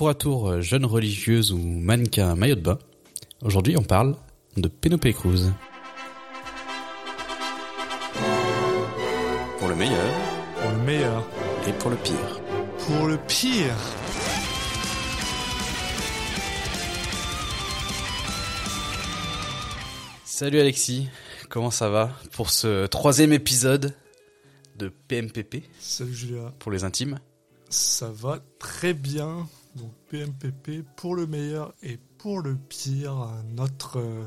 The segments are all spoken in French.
tour à tour jeune religieuse ou mannequin maillot de bain. Aujourd'hui, on parle de Penelope Cruz. Pour le meilleur. Pour le meilleur. Et pour le pire. Pour le pire. Salut Alexis, comment ça va pour ce troisième épisode de PMPP Salut Julia. Pour les intimes Ça va très bien. Donc PMPP pour le meilleur et pour le pire. Notre euh,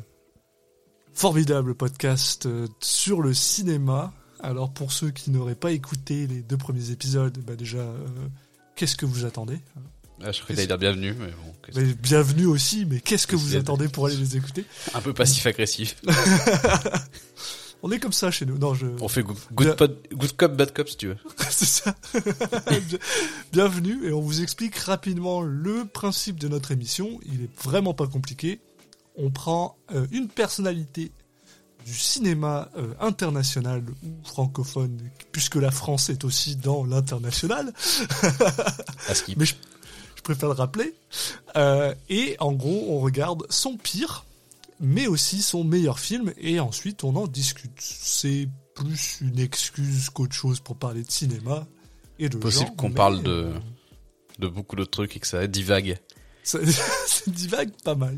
formidable podcast euh, sur le cinéma. Alors pour ceux qui n'auraient pas écouté les deux premiers épisodes, bah déjà, euh, qu'est-ce que vous attendez? Ah, je croyais dire bienvenue, mais bon. bienvenue aussi, mais qu'est-ce que vous attendez pour aller les écouter? Un peu passif-agressif. On est comme ça chez nous. Non, je... On fait good, good, cop, bad cop si tu veux. C'est ça. Bienvenue et on vous explique rapidement le principe de notre émission. Il est vraiment pas compliqué. On prend euh, une personnalité du cinéma euh, international ou francophone, puisque la France est aussi dans l'international. Mais je, préfère le rappeler. Euh, et en gros, on regarde son pire, mais aussi son meilleur film, et ensuite on en discute. C'est plus une excuse qu'autre chose pour parler de cinéma et de Possible qu'on parle de, euh, de beaucoup d'autres trucs et que ça divague. Ça, ça divague pas mal.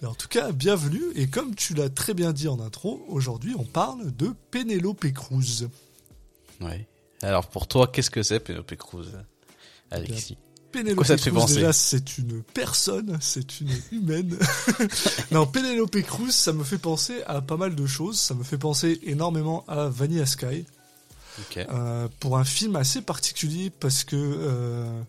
Mais en tout cas, bienvenue, et comme tu l'as très bien dit en intro, aujourd'hui on parle de Penelope Cruz. Oui. Alors pour toi, qu'est-ce que c'est Penelope Cruz Alexis? Pénélope Cruz, déjà, c'est une personne, c'est une humaine. non, Penelope Cruz, ça me fait penser à pas mal de choses. Ça me fait penser énormément à Vanilla Sky. Euh, pour un film assez particulier parce que... Euh,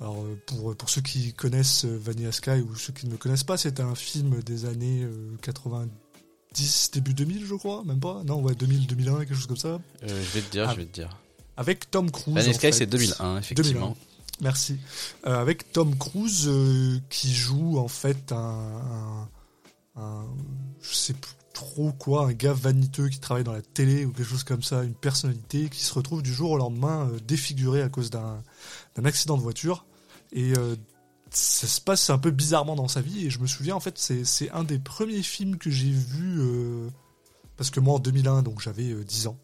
alors pour, pour ceux qui connaissent Vanilla Sky ou ceux qui ne le connaissent pas, c'est un film des années 90, début 2000 je crois, même pas Non, ouais, 2000, 2001, quelque chose comme ça. Euh, je vais te dire, je vais te dire avec Tom Cruise. Vanilla Sky, c'est 2001, effectivement. Merci. Euh, avec Tom Cruise euh, qui joue en fait un, un, je sais plus trop quoi, un gars vaniteux qui travaille dans la télé ou quelque chose comme ça, une personnalité qui se retrouve du jour au lendemain euh, défiguré à cause d'un accident de voiture. Et ça se passe un peu bizarrement dans sa vie. Et je me souviens, en fait, c'est un des premiers films que j'ai vu, parce que moi en 2001, donc j'avais 10 ans.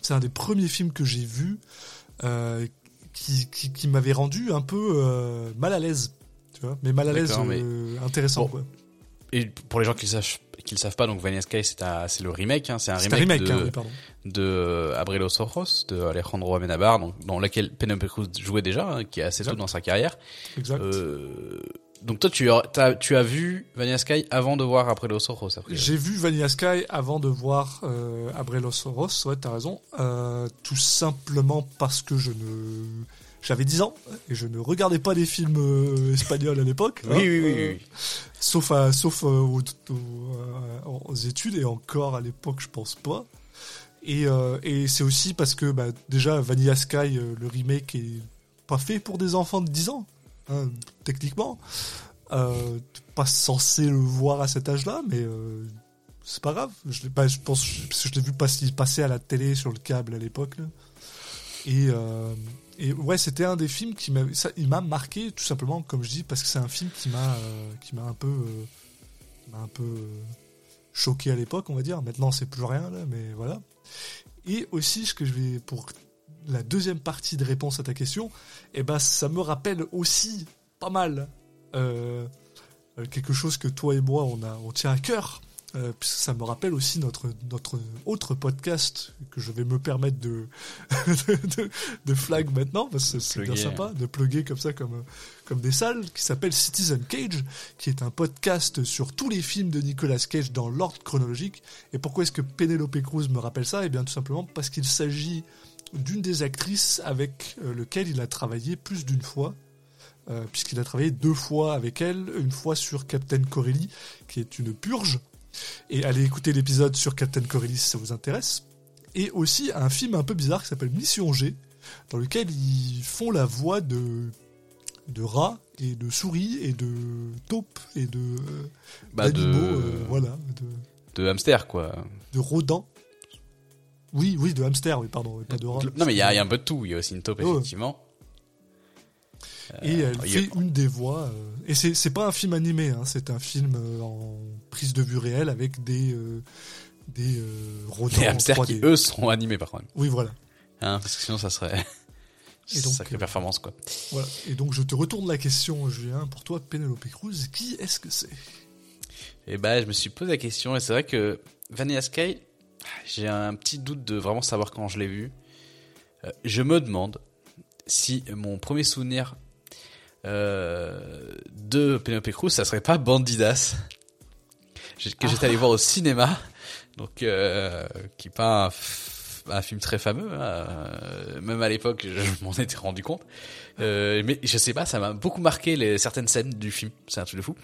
C'est un des premiers films que j'ai vu euh, qui, qui, m'avait rendu un peu euh, mal à l'aise, tu vois, mais mal à l'aise euh, intéressant. quoi. Et pour les gens qui ne savent, qui le savent pas, donc Vanilla Sky, c'est le remake, hein, c'est un remake, de, hein, de Abrelo Soros, de Alejandro Amenabar, donc, dans lequel Penelope Cruz jouait déjà, hein, qui est assez tôt dans sa carrière. Exact. Euh, donc toi, tu as, tu as vu Vanilla Sky avant de voir Après Los Oros J'ai vu Vanilla Sky avant de voir euh, Abre Los Oros, ouais, t'as raison. Euh, tout simplement parce que je ne... J'avais 10 ans et je ne regardais pas des films euh, espagnols à l'époque. oui, oui, oui, oui, Sauf, à, sauf aux, aux, études et encore à l'époque, je pense pas. Et, et c'est aussi parce que bah, déjà Vanilla Sky, le remake est pas fait pour des enfants de 10 ans. Hein, techniquement. Euh, pas censé le voir à cet âge-là, mais euh, c'est pas grave. Je, pas, je pense parce que je l'ai vu passer, passer à la télé sur le câble à l'époque. Et, euh, et ouais, c'était un des films qui m'a, il m'a marqué tout simplement, comme je dis, parce que c'est un film qui m'a, qui m'a un peu, m'a un peu choqué à l'époque, on va dire. Maintenant, c'est plus rien là, mais voilà. Et aussi, ce que je vais pour la deuxième partie de réponse à ta question, eh ben, ça me rappelle aussi pas mal euh, quelque chose que toi et moi, on, a, on tient à cœur. Euh, ça me rappelle aussi notre, notre autre podcast que je vais me permettre de, de, flag maintenant, parce que c'est bien sympa, de plugger comme ça, comme, comme des salles, qui s'appelle Citizen Cage, qui est un podcast sur tous les films de Nicolas Cage dans l'ordre chronologique. Et pourquoi est-ce que Penelope Cruz me rappelle ça? Eh bien, tout simplement parce qu'il s'agit d'une des actrices avec euh, lequel il a travaillé plus d'une fois, euh, puisqu'il a travaillé deux fois avec elle, une fois sur Captain Corelli, qui est une purge, et allez écouter l'épisode sur Captain Corelli si ça vous intéresse, et aussi un film un peu bizarre qui s'appelle Mission G, dans lequel ils font la voix de de rats et de souris et de taupes et de bah de voilà de, de hamster quoi. de rodents oui, oui, de hamster, oui, pardon, pas de rat. Non, mais il y, a un peu de tout. Il y a aussi une taupe, effectivement. et elle fait une des voix. et c'est c'est pas un film animé, hein, c'est un film en prise de vue réelle avec des des rodents. Des hamsters qui eux seront animés par contre. Oui voilà. Hein, parce que sinon ça serait. Et donc, Sacrée performance, quoi. Voilà. Et donc, je te retourne la question, Julien. Pour toi, Penelope Cruz, qui est-ce que c'est? Eh ben, je me suis posé la question, et c'est vrai que Vanilla Sky, j'ai un petit doute de vraiment savoir quand je l'ai vu. Euh, je me demande si mon premier souvenir euh, de Penelope Cruz, ça serait pas Bandidas, que j'étais allé voir au cinéma, donc euh, qui est pas un un film très fameux, hein, euh, même à l'époque, je m'en étais rendu compte. Euh, mais je sais pas, ça m'a beaucoup marqué les certaines scènes du film. C'est un truc de fou.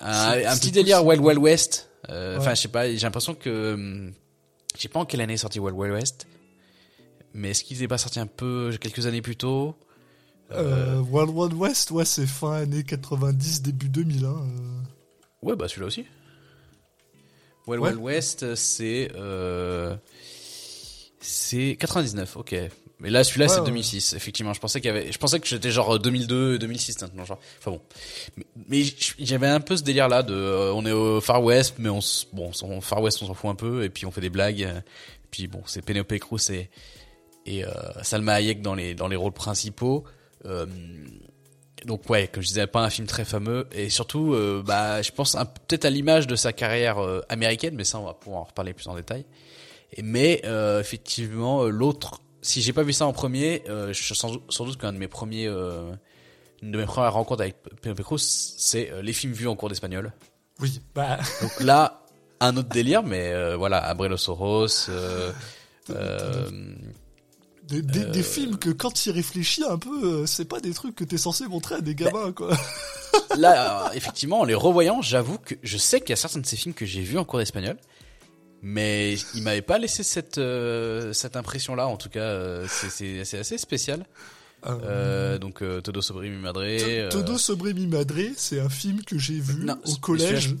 Un, petit délire Wild Wild West. Euh, enfin, je sais pas. J'ai l'impression que hum, je sais pas en quelle année est sorti Wild Wild West, mais est-ce qu'il n'est pas sorti un peu quelques années plus tôt? Euh, Wild Wild West, ouais, c'est fin années 90, début 2000. Hein, Ouais, bah celui-là aussi. Wild Wild West, c'est c'est 99, ok. Mais là, celui-là, c'est 2006. Effectivement, je pensais qu'il y avait, je pensais que j'étais genre 2002, 2006 maintenant, genre. Enfin bon. Mais, j'avais un peu ce délire-là de, euh, on est au Far West, mais on, bon, au Far West, on s'en fout un peu, et puis on fait des blagues. puis bon, c'est Penelope Cruz et, et euh, Salma Hayek dans les dans les rôles principaux. Euh, donc ouais, comme je disais, pas un film très fameux et surtout, euh, bah, je pense peut-être à l'image de sa carrière américaine, mais ça, on va pouvoir en reparler plus en détail. Mais euh, effectivement, euh, l'autre, si j'ai pas vu ça en premier, euh, je sans, sans doute qu'un de mes premiers, euh, une de mes premières rencontres avec Penelope Cruz, c'est les films vus en cours d'espagnol. Oui, bah. Donc là, un autre délire, mais voilà, Abrelo Soros. Des, des, des, films que quand tu y réfléchis un peu, c'est pas des trucs que t'es censé montrer à des gamins, quoi. là, effectivement, en les revoyant, j'avoue que je sais qu'il y a certains de ces films que j'ai vus en cours d'espagnol mais il m'avait pas laissé cette euh, cette impression là en tout cas euh, c'est c'est assez spécial. Euh, euh donc Todo sobre mi madre Todo sobre mi madre c'est un film que j'ai vu au collège.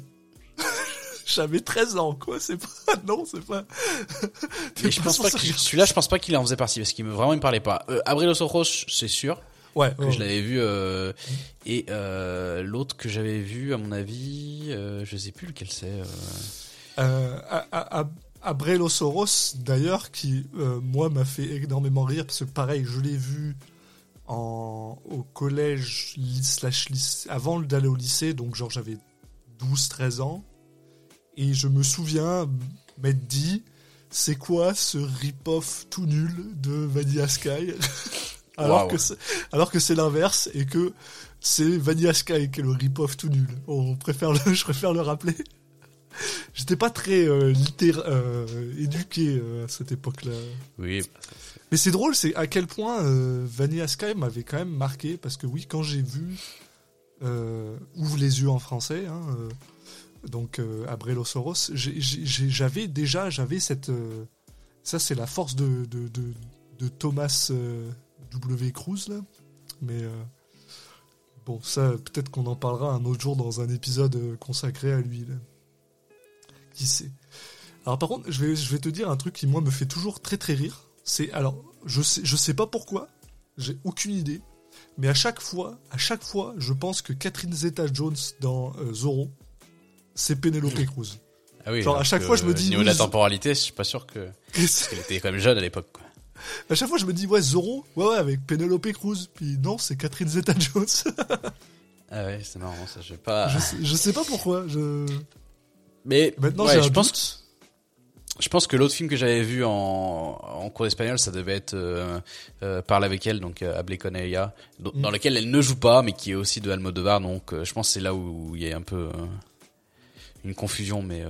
j'avais 13 ans quoi c'est pas non c'est pas. Mais je pense pas que celui-là je pense pas qu'il en faisait partie parce qu'il me vraiment il me parlait pas. Euh, Abril c'est sûr ouais que je l'avais vu et l'autre que j'avais vu à mon avis je sais plus lequel c'est euh, à, Soros, d'ailleurs, qui, euh, moi, m'a fait énormément rire, parce que pareil, je l'ai vu en, au collège, slash lycée, avant d'aller au lycée, donc genre j'avais 12-13 ans, et je me souviens m'être dit, c'est quoi ce rip-off tout nul de Vanilla Sky alors, que alors que c'est l'inverse, et que c'est Vanilla Sky qui est le rip-off tout nul. On préfère le, je préfère le rappeler. J'étais pas très euh, euh éduqué euh, à cette époque-là. Oui. Mais c'est drôle, c'est à quel point euh, Vanilla Sky m'avait quand même marqué parce que oui, quand j'ai vu Ouvre les yeux en français, hein, donc Abrelo Soros, j'avais déjà j'avais cette ça c'est la force de, de, de, de Thomas W. Cruz là, mais bon ça peut-être qu'on en parlera un autre jour dans un épisode consacré à lui. Là qui sait. Alors par contre, je vais, je vais te dire un truc qui moi me fait toujours très très rire. C'est alors, je sais, je sais pas pourquoi, j'ai aucune idée, mais à chaque fois, à chaque fois, je pense que Catherine Zeta-Jones dans euh, Zorro, c'est Penelope Cruz. Ah oui. Genre à chaque fois, je me dis. Au niveau de la temporalité, je suis pas sûr que. Parce qu'elle était quand même jeune à l'époque. Quoi. À chaque fois, je me dis ouais Zorro, ouais ouais avec Penelope Cruz, puis non, c'est Catherine Zeta-Jones. ah ouais, c'est marrant ça. Je sais pas. Je sais, je sais pas pourquoi. Je. Mais maintenant, je pense. Je pense que l'autre film que j'avais vu en, en cours d'espagnol, ça devait être euh, euh, Parle avec elle, donc euh, Hable con ella, mm. dans, lequel elle ne joue pas, mais qui est aussi de Almodovar. Donc, euh, je pense que c'est là où, il y a un peu une confusion, mais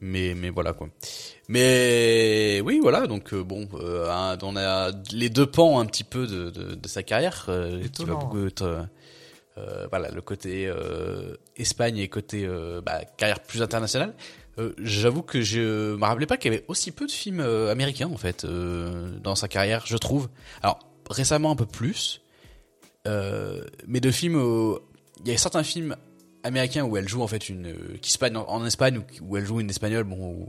mais mais voilà quoi. Mais oui, voilà. Donc bon, on a les deux pans un petit peu de, de, de sa carrière qui va beaucoup être euh, voilà le côté euh, Espagne et côté euh, bah, carrière plus internationale. J'avoue que je me rappelais pas qu'il y avait aussi peu de films américains en fait dans sa carrière, je trouve. Alors récemment un peu plus, mais de films, il y a certains films américains où elle joue en fait une qui se passe en, Espagne où, elle joue une espagnole bon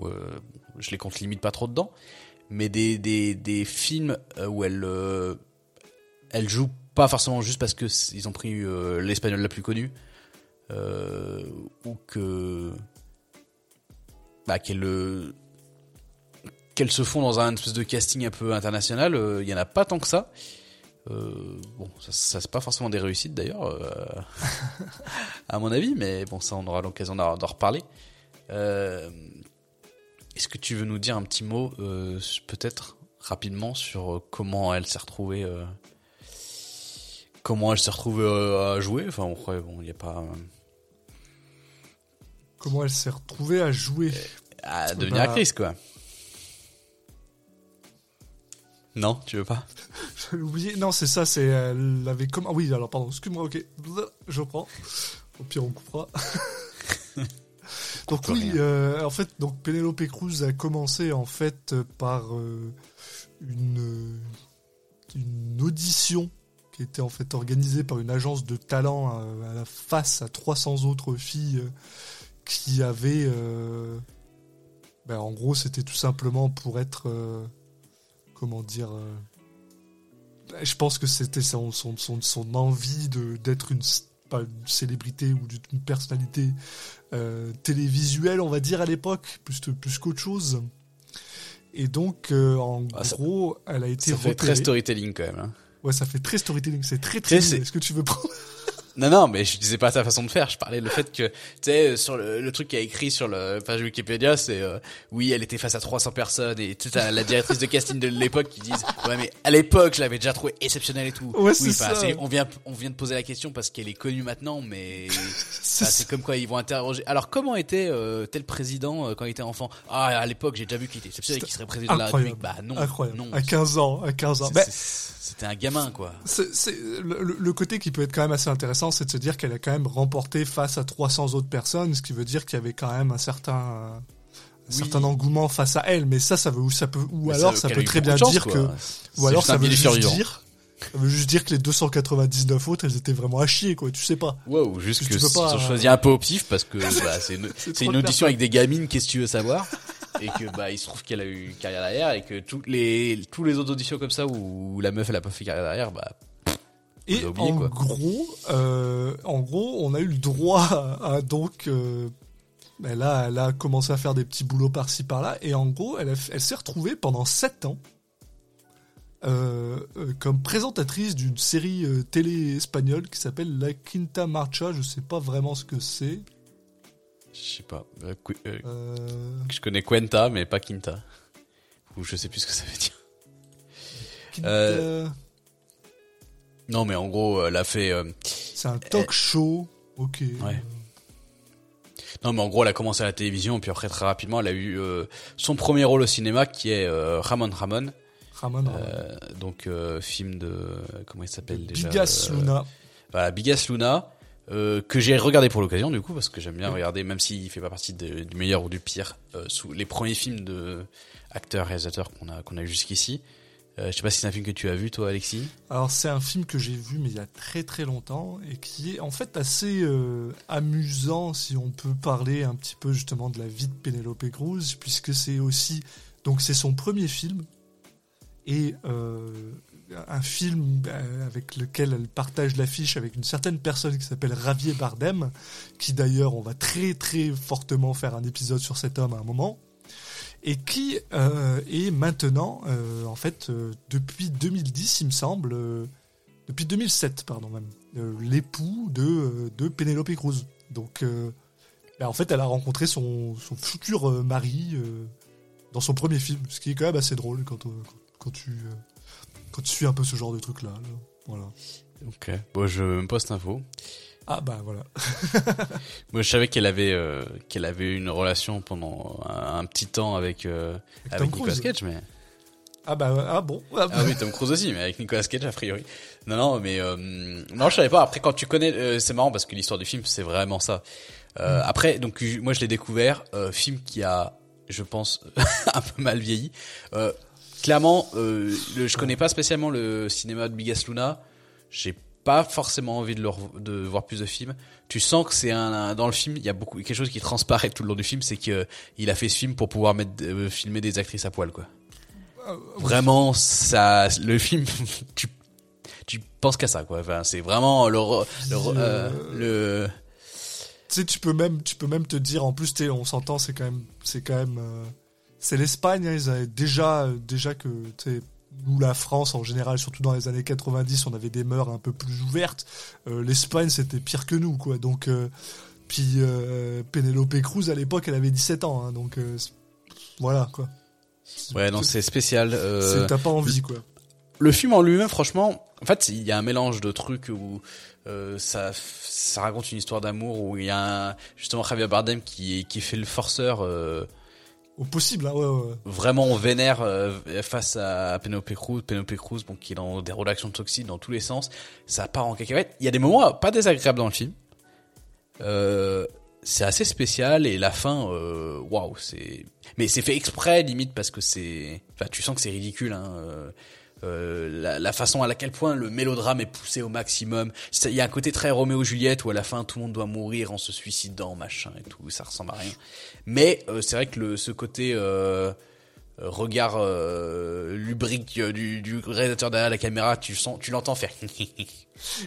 je les compte limite pas trop dedans mais des des, des films où elle elle joue pas forcément juste parce que ils ont pris l'espagnol la plus connue ou que bah, qu'elle qu'elles se font dans un espèce de casting un peu international, il y en a pas tant que ça. Euh, bon, ça, ça c'est pas forcément des réussites d'ailleurs, euh, à mon avis, mais bon, ça on aura l'occasion d'en reparler. Euh, est-ce que tu veux nous dire un petit mot, peut-être rapidement, sur comment elle s'est retrouvée, comment elle s'est retrouvée à jouer Enfin, bon, il n'y a pas. Comment elle s'est retrouvée à jouer À devenir bah, actrice, quoi. Non, tu veux pas? J'avais oublié. Non, c'est ça, c'est. Elle avait comme. Ah oui, alors pardon, excuse-moi, ok. Je reprends. Au pire, on coupera. donc oui, euh, en fait, donc Penelope Cruz a commencé en fait par euh, une, une audition qui était en fait organisée par une agence de talent à, la face à 300 autres filles euh, qui avaient. Ben, en gros, c'était tout simplement pour être comment dire euh, je pense que c'était son, son, son, envie d'être une, pas une célébrité ou une personnalité euh, télévisuelle, on va dire, à l'époque, plus, plus qu'autre chose. Et donc, euh, en ah, gros, elle a été. Ça fait très storytelling quand même. Hein. Ouais, ça fait très storytelling. C'est très très. Est-ce que tu veux prendre non, non, mais je disais pas ta façon de faire. Je parlais le fait que, tu sais, sur le, le truc qui a écrit sur le page Wikipédia, c'est euh, oui, elle était face à 300 personnes et tu la directrice de casting de l'époque qui disent ouais, mais à l'époque, je l'avais déjà trouvé exceptionnelle et tout. Ouais, oui, ça. on vient, on vient de poser la question parce qu'elle est connue maintenant, mais c'est comme quoi ils vont interroger. Alors, comment était euh, tel président euh, quand il était enfant? Ah, à l'époque, j'ai déjà vu qu'il était exceptionnel et qu'il serait président de la République. Bah non, incroyable. non. À 15 ans, à 15 ans. C'était un gamin, quoi. C'est le, le, côté qui peut être quand même assez intéressant, c'est de se dire qu'elle a quand même remporté face à 300 autres personnes, ce qui veut dire qu'il y avait quand même un certain un certain engouement face à elle. Mais ça, ça veut, ça peut, ou alors ça peut très bien dire que, ou alors ça veut juste dire, ça veut juste dire que les 299 autres, elles étaient vraiment à chier, quoi. Tu sais pas. Ou juste que, ils ont choisi un peu au pif parce que bah, c'est une, une audition avec des gamines. Qu'est-ce que tu veux savoir? Et que bah il se trouve qu'elle a eu carrière derrière et que toutes les tous les autres auditions comme ça où la meuf elle a pas fait carrière derrière bah et en gros euh, en gros on a eu le droit à, donc euh, elle a elle a commencé à faire des petits boulots par-ci par-là et en gros elle elle s'est retrouvée pendant 7 ans euh, euh, comme présentatrice d'une série télé espagnole qui s'appelle La Quinta Marcha. Je sais pas vraiment ce que c'est. Je sais pas. Euh, euh, euh, je connais Cuenta, mais pas Quinta. Ou je sais plus ce que ça veut dire. Quinta... Non, mais en gros, elle a fait. C'est un talk show. Ok. Ouais. Non, mais en gros, elle a commencé à la télévision, puis après, très rapidement, elle a eu son premier rôle au cinéma, qui est Ramon Ramon. Ramon, Ramon. donc, film de. Comment il s'appelle déjà Bigas Luna. Voilà, Bigas Luna. Euh, que j'ai regardé pour l'occasion du coup parce que j'aime bien regarder même s'il fait pas partie du meilleur ou du pire euh, sous les premiers films de acteurs réalisateurs qu'on a qu'on a eu jusqu'ici. Euh, je sais pas si c'est un film que tu as vu toi Alexis. Alors c'est un film que j'ai vu mais il y a très très longtemps et qui est en fait assez euh, amusant si on peut parler un petit peu justement de la vie de Penelope Cruz puisque c'est aussi donc c'est son premier film. Et un film euh, avec lequel elle partage l'affiche avec une certaine personne qui s'appelle Ravier Bardem, qui d'ailleurs on va très très fortement faire un épisode sur cet homme à un moment, et qui euh, est maintenant, euh, en fait, depuis 2010 il me semble, depuis 2007 pardon même, l'époux de, de Penelope Cruz. Donc ben, en fait elle a rencontré son, son futur mari dans son premier film, ce qui est quand même assez drôle quand, quand tu quand tu suis un peu ce genre de truc là, voilà. Ok. Bon, je me poste info. Ah bah voilà. Moi, je savais qu'elle avait euh, qu'elle avait une relation pendant un, petit temps avec euh, avec, Nicolas Cage, mais. Ah bah ah bon. Ah, oui, Tom Cruise aussi, mais avec Nicolas Cage a priori. Non non, mais euh, non, je savais pas. Après, quand tu connais, c'est marrant parce que l'histoire du film, c'est vraiment ça. Mm. Après, donc moi, je l'ai découvert, film qui a, je pense, un peu mal vieilli clairement, euh, je connais pas spécialement le cinéma de Bigas Luna. J'ai pas forcément envie de, le, de voir plus de films. Tu sens que c'est un, dans le film, il y a beaucoup quelque chose qui transparaît tout le long du film, c'est que il a fait ce film pour pouvoir mettre, euh, filmer des actrices à poil, quoi. Euh, Vraiment, ça, le film, tu, tu penses qu'à ça quoi. Enfin, c'est vraiment le le, le tu sais, tu peux même, tu peux même te dire, en plus, on s'entend, c'est quand même, c'est quand même, euh, c'est l'Espagne, hein, ils avaient déjà, déjà que, nous, la France, en général, surtout dans les années 90, on avait des mœurs un peu plus ouvertes. Euh, L'Espagne, c'était pire que nous, quoi. Donc, euh, puis Penelope Cruz, à l'époque, elle avait 17 ans, hein, donc voilà, quoi. Ouais, non, c'est spécial. T'as pas envie, quoi. Le film en lui-même, franchement, en fait, il y a un mélange de trucs où euh, ça, ça raconte une histoire d'amour où il y a un, justement Javier Bardem qui, qui fait le forceur. Euh, Au possible, hein, ouais, ouais. Vraiment vénère euh, face à Penelope Cruz, Penelope Cruz, qui est dans des relations toxiques dans tous les sens. Ça part en cacahuète. Il y a des moments pas désagréables dans le film. Euh, c'est assez spécial et la fin, waouh, c'est. Mais c'est fait exprès limite parce que c'est. Enfin, tu sens que c'est ridicule. Hein, euh, la, la, façon à laquelle point le mélodrame est poussé au maximum. Il y a un côté très Roméo Juliette où à la fin tout le monde doit mourir en se suicidant, machin et tout, ça ressemble à rien. Mais euh, c'est vrai que le, ce côté euh, regard euh, lubrique du, du, réalisateur derrière la caméra, tu sens, tu l'entends faire. je,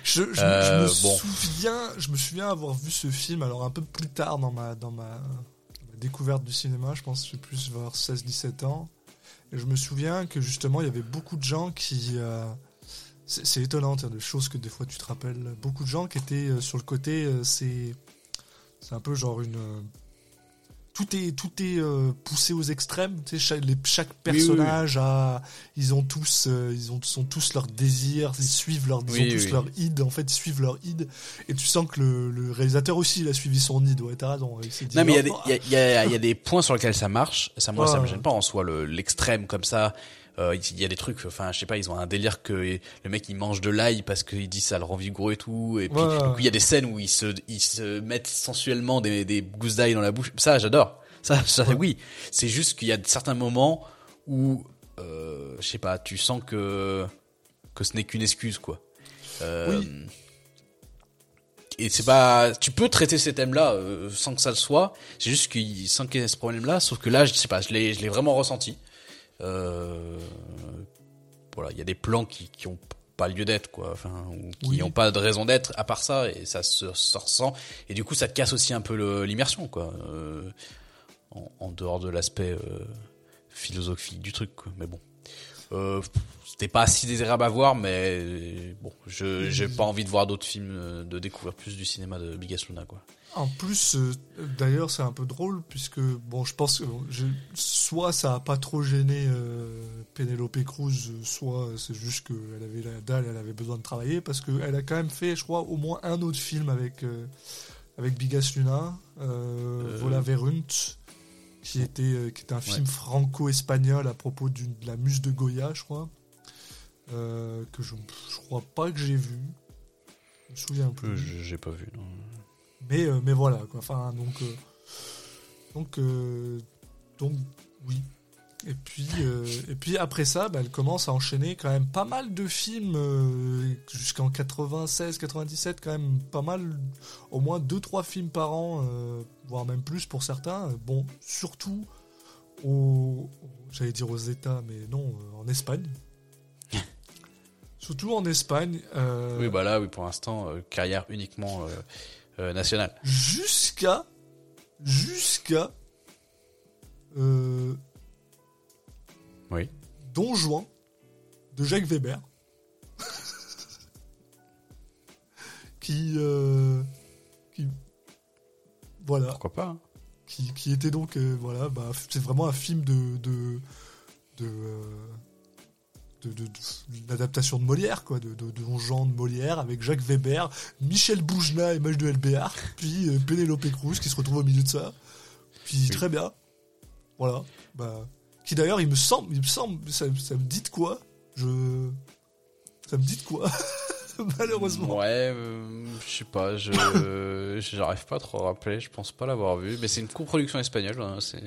je, je, me souviens, je me souviens avoir vu ce film alors un peu plus tard dans ma dans ma, découverte du cinéma, je pense que j'ai plus vers 16-17 ans je me souviens que justement, il y avait beaucoup de gens qui. Euh, c'est étonnant, de choses que des fois tu te rappelles. Beaucoup de gens qui étaient sur le côté. Euh, c'est c'est un peu genre une tout est tout est euh, poussé aux extrêmes. Tu sais, chaque, les, chaque personnage a, ils ont tous, euh, ils ont sont tous leurs désirs, ils suivent leur, ils ont tous leur id. En fait, ils suivent leur id. Et tu sens que le, le réalisateur aussi, il a suivi son id. Ouais, t'as raison. Il non, mais il y, oh, y, a, y, a, des points sur lesquels ça marche. Ça, moi, ça me gêne pas en soi, l'extrême comme ça. Euh, il y a des trucs, enfin, je sais pas, ils ont un délire que le mec il mange de l'ail parce qu'il dit ça le rend vigoureux et tout. Et puis, il y a des scènes où ils se, ils se mettent sensuellement des, des gousses d'ail dans la bouche. Ça, j'adore. Ça, ça oui. C'est juste qu'il y a certains moments où, euh, je sais pas, tu sens que que ce n'est qu'une excuse, quoi. Euh, oui. Et c'est pas, tu peux traiter ces thèmes-là euh, sans que ça le soit. C'est juste qu'il sans qu'il y ait ce problème-là. Sauf que là, je sais pas, je l'ai, je l'ai vraiment ressenti. Euh, voilà, il y a des plans qui, qui ont pas lieu d'être quoi enfin ou qui n'ont pas de raison d'être à part ça et ça se, ressent et du coup ça te casse aussi un peu l'immersion quoi euh, en, dehors de l'aspect euh, philosophique du truc. Mais bon, euh, c'était pas si désirable à voir, mais bon, je j'ai pas envie de voir d'autres films, de découvrir plus du cinéma de Bigas Luna, quoi. En plus, d'ailleurs, c'est un peu drôle puisque bon, je pense que soit ça a pas trop gêné Penelope Cruz, soit c'est juste qu'elle avait la dalle, elle avait besoin de travailler parce qu'elle a quand même fait, je crois, au moins un autre film avec avec Bigas Luna, Vola Verunt qui était, euh, qui était un film franco-espagnol à propos de la muse de Goya, je crois. Euh, que je, je crois pas que j'ai vu. Je me souviens plus. J'ai pas vu, non. Mais, euh, mais voilà, quoi. Enfin, donc. donc, donc, oui. Et puis, euh, et puis après ça, bah, elle commence à enchaîner quand même pas mal de films euh, jusqu'en 96, 97, quand même pas mal, au moins 2-3 films par an, euh, voire même plus pour certains. Bon, surtout au, j'allais dire aux États, mais non, en Espagne. surtout en Espagne. oui, bah là, oui, pour l'instant, carrière uniquement nationale. Jusqu'à, jusqu'à oui. Don Juan de Jacques Weber. qui, euh, qui. Voilà. Pourquoi pas hein. qui, qui, était donc. Euh, voilà, bah, c'est vraiment un film de. de. de. Euh, de, de, l'adaptation de Molière, quoi, de, Juan de Molière, avec Jacques Weber, Michel Boujna, image de LBR, puis euh, Pénélope Cruz qui se retrouve au milieu de ça. Puis très bien. Voilà. Bah, qui d'ailleurs, il me semble, il me semble, ça, ça me dit de quoi? Je, ça me dit de quoi? Malheureusement. Ouais, euh, je sais pas, je, j'arrive pas à trop rappeler. Je pense pas l'avoir vu, mais c'est une coproduction espagnole. Hein, c'est.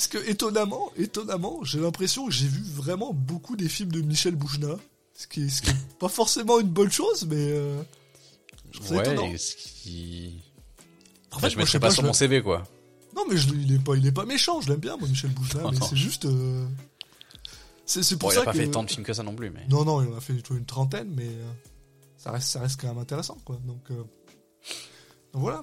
Parce que étonnamment, étonnamment, j'ai l'impression que j'ai vu vraiment beaucoup des films de Michel Boujna, ce qui, ce qui est pas forcément une bonne chose, mais. Euh, ouais, ce qui. En fait, je mettrais pas, sur mon CV, quoi. Non, mais il, est pas, il est pas méchant, je l'aime bien, moi, Michel Bougelin, mais c'est juste. Euh, C'est pour bon, ça il a pas fait tant de films que ça non plus, mais. Non, non, il en a fait une trentaine, mais ça reste, ça reste quand même intéressant, quoi. Donc, donc voilà.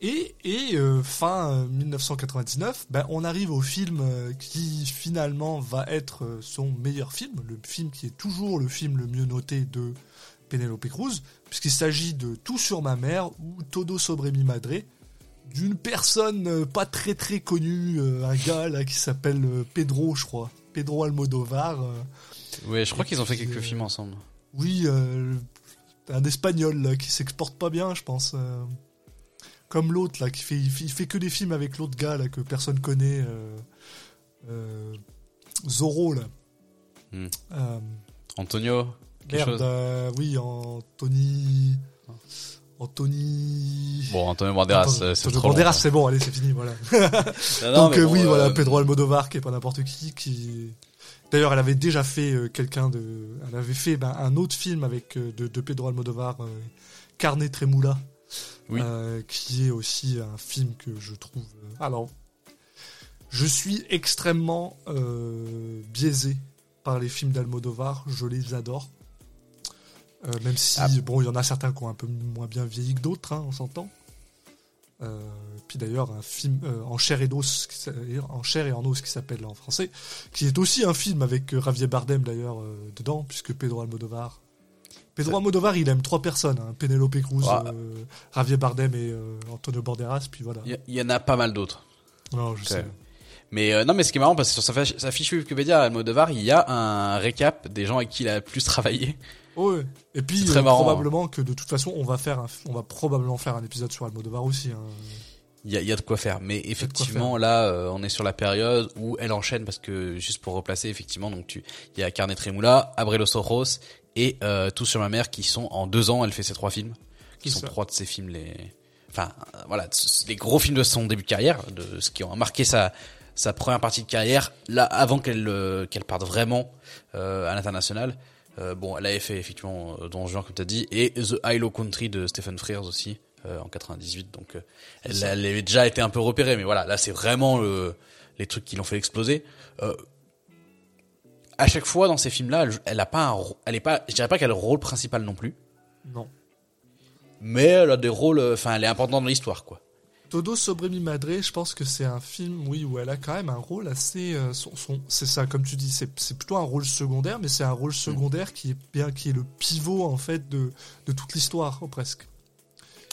Et, et euh, fin 1999, ben, on arrive au film euh, qui finalement va être euh, son meilleur film, le film qui est toujours le film le mieux noté de Penelope Cruz, puisqu'il s'agit de Tout sur ma mère ou Todo sobre mi madre, d'une personne pas très très connue, un gars là qui s'appelle Pedro, je crois, Pedro Almodovar. oui, je crois qu'ils ont fait quelques films ensemble. Oui, un espagnol là, qui s'exporte pas bien, je pense comme l'autre là qui fait il, fait que des films avec l'autre gars là que personne connaît euh, euh, Zorro là hmm. euh, Antonio merde oui Anthony Anthony bon Antonio Banderas c'est trop Banderas c'est bon allez c'est fini voilà donc oui voilà Pedro Almodovar qui est pas n'importe qui qui D'ailleurs, elle avait déjà fait quelqu'un de. Elle avait fait ben, un autre film avec de, de Pedro Almodovar, Carnet Tremula, euh, qui est aussi un film que je trouve. Euh, alors, je suis extrêmement euh, biaisé par les films d'Almodovar, je les adore. même si, ah. bon, il y en a certains qui ont un peu moins bien vieilli que d'autres, hein, on s'entend. puis d'ailleurs, un film en chair et os, en chair et en os qui s'appelle en français, qui est aussi un film avec Javier Bardem d'ailleurs dedans, puisque Pedro Almodovar Pedro Almodovar, il aime trois personnes hein. Penelope Cruz, euh, Javier Bardem et euh, Antonio Banderas, puis voilà. Il y, en a pas mal d'autres. Non, je sais. Mais euh, non, mais ce qui est marrant, parce que sur sa, sa fiche Wikipédia, Almodovar, il y a un récap des gens avec qui il a plus travaillé. Ouais. Et puis très probablement que de toute façon, on va faire, on va probablement faire un épisode sur Almodovar aussi. Hein. Il y, a, y a, de quoi faire, mais effectivement là, on est sur la période où elle enchaîne parce que juste pour replacer effectivement, donc tu, il y a Carnet Tremula, Abrelo Ojos et euh, Tout sur ma mère qui sont en deux ans elle fait ces trois films. Qui sont trois de ses films les enfin euh, voilà les gros films de son début de carrière de ce qui ont marqué sa sa première partie de carrière. Là avant qu'elle euh, qu'elle parte vraiment euh, à l'international bon elle avait fait effectivement Don Juan comme tu as dit et The Hilo Country de Stephen Frears aussi en 98 donc elle, elle, avait déjà été un peu repérée mais voilà là c'est vraiment le, les trucs qui l'ont fait exploser à chaque fois dans ces films-là, elle, elle a pas un, elle est pas, je dirais pas qu'elle a le rôle principal non plus. Non. Mais elle a des rôles, enfin, elle est importante dans l'histoire, quoi. Todo sobre mi madre, je pense que c'est un film, oui, où elle a quand même un rôle assez, euh, son, c'est ça, comme tu dis, c'est, c'est plutôt un rôle secondaire, mais c'est un rôle secondaire qui est bien, qui est le pivot en fait de, de toute l'histoire, oh, presque,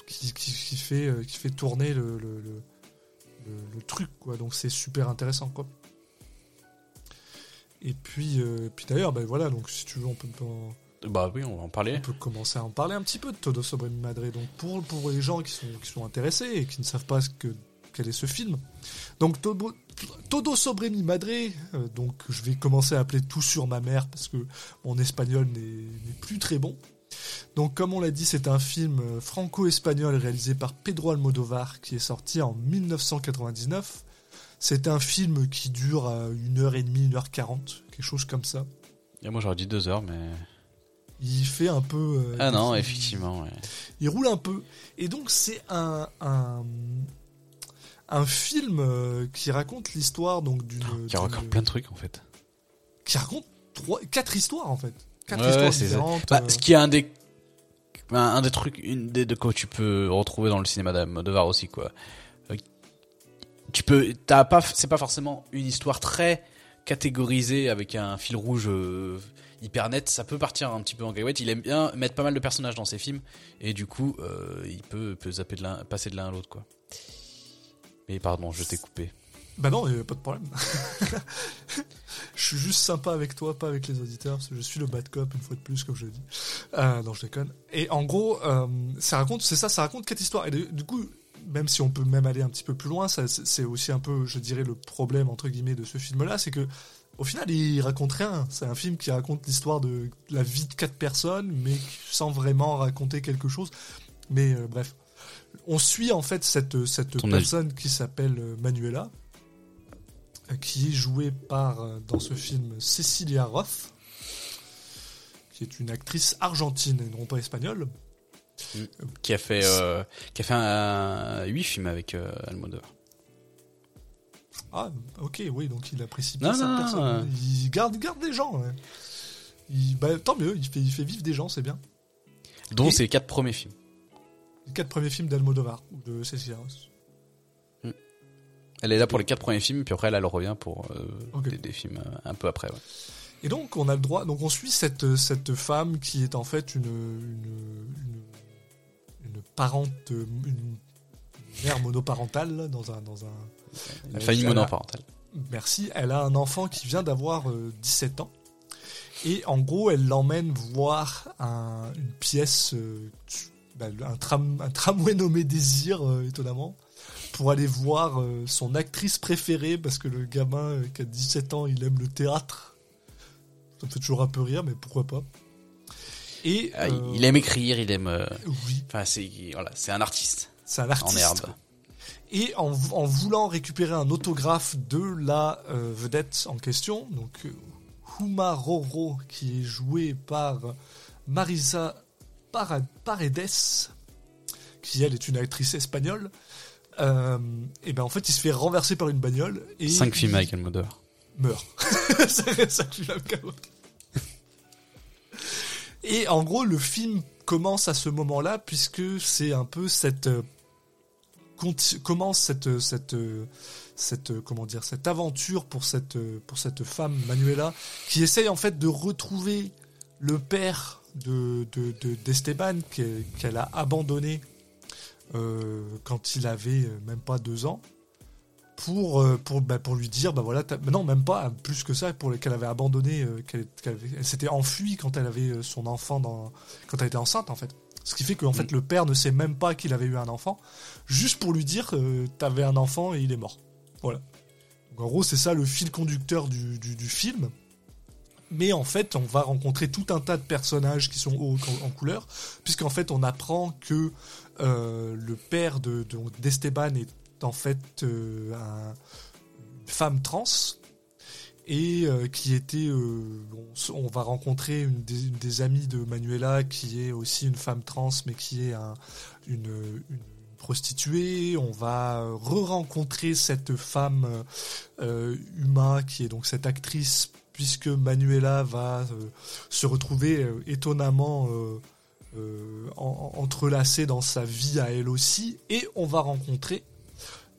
qui, qui, qui, fait, euh, qui fait tourner le, le, le, le truc, quoi. Donc c'est super intéressant, quoi. Et puis, euh, puis d'ailleurs, ben voilà, donc si tu veux, on peut Bah oui, on va en parler. On peut commencer à en parler un petit peu de Todo sobre mi madre. Donc pour, pour les gens qui sont, qui sont intéressés et qui ne savent pas ce que, quel est ce film. Donc Todo, Todo sobre mi madre, euh, donc je vais commencer à appeler tout sur ma mère parce que mon espagnol n'est plus très bon. Donc comme on l'a dit, c'est un film euh, franco-espagnol réalisé par Pedro Almodovar qui est sorti en 1999 c'est un film qui dure à 1h30, 1h40, quelque chose comme ça. Et moi j'aurais dit 2 heures, mais. Il fait un peu. Euh, ah non, effectivement. Ouais. Il roule un peu. Et donc c'est un, un, film euh, qui raconte l'histoire donc d'une. Oh, qui raconte plein de trucs en fait. Qui raconte trois, quatre histoires en fait. Quatre histoires différentes. Bah, euh. ce qui est un des un, des trucs, une des de quoi tu peux retrouver dans le cinéma d'Almodovar aussi quoi tu peux, t'as pas, c'est pas forcément une histoire très catégorisée avec un fil rouge euh, hyper net. Ça peut partir un petit peu en cacahuète. Il aime bien mettre pas mal de personnages dans ses films et du coup, euh, il peut, peut zapper de l'un, passer de l'un à l'autre quoi. Mais pardon, je t'ai coupé. Bah non, pas de problème. je suis juste sympa avec toi, pas avec les auditeurs, je suis le bad cop une fois de plus, comme je dis. Euh, non, je déconne. Et en gros, euh, ça raconte, c'est ça, ça raconte quatre histoires. Et du coup, même si on peut même aller un petit peu plus loin, c'est aussi un peu, je dirais, le problème entre guillemets de ce film-là, c'est que au final, il raconte rien. C'est un film qui raconte l'histoire de la vie de quatre personnes, mais sans vraiment raconter quelque chose. Mais euh, bref, on suit en fait cette cette personne qui s'appelle euh, Manuela, euh, qui est jouée par dans ce film Cecilia Roth, qui est une actrice argentine et non pas espagnole. Qui a fait, euh, qui a fait un, 8 films avec euh, Almodovar. Ah, ok, oui, donc il apprécie pas cette personne. Il garde, garde des gens. Il, bah, tant mieux, il fait, il fait vivre des gens, c'est bien. Dont ses quatre premiers films. Les quatre premiers films d'Almodovar ou de Ross. Hmm. Elle est là pour les quatre premiers films, puis après elle, revient pour euh, des, films euh, un peu après. Et donc on a le droit, donc on suit cette, cette femme qui est en fait une, une, une, parente, une mère monoparentale dans un, dans un une famille monoparentale. Merci. Elle a un enfant qui vient d'avoir 17 euh, ans. Et en gros, elle l'emmène voir une pièce, euh, bah, un, tram, un tramway nommé Désir, euh, étonnamment, pour aller voir euh, son actrice préférée, parce que le gamin qui a 17 ans, il aime le théâtre. Ça me fait toujours un peu rire, mais pourquoi pas. Et, ah, il aime écrire, il aime. oui. Enfin, c'est voilà, c'est un artiste. C'est un artiste. En herbe. Et en, en, voulant récupérer un autographe de la vedette en question, donc Huma Roro, qui est jouée par Marisa Paredes, qui elle est une actrice espagnole. Euh, et ben en fait, il se fait renverser par une bagnole et cinq films avec Almodovar meurt. et en gros, le film commence à ce moment-là puisque c'est un peu cette euh, commence cette cette cette euh, comment dire cette aventure pour cette euh, pour cette femme Manuela qui essaye en fait de retrouver le père de d'Esteban qu'elle a abandonné euh, quand il avait même pas deux ans pour pour bah, pour lui dire bah voilà non même pas plus que ça pour qu'elle avait abandonné qu'elle s'était enfuie quand elle avait son enfant dans quand elle était enceinte en fait ce qui fait qu'en fait mm. le père ne sait même pas qu'il avait eu un enfant juste pour lui dire t'avais un enfant et il est mort voilà. en gros, c'est ça le fil conducteur du, film. Mais en fait, on va rencontrer tout un tas de personnages qui sont hauts en, couleur, puisqu'en fait, on apprend que euh, le père de, d'Esteban est en fait euh, une femme trans et euh, qui était on, va rencontrer une des, amies de Manuela qui est aussi une femme trans mais qui est une, prostituée, on va re-rencontrer cette femme euh, Uma qui est donc cette actrice puisque Manuela va euh, se retrouver euh, étonnamment euh, entrelacée dans sa vie à elle aussi. Et on va rencontrer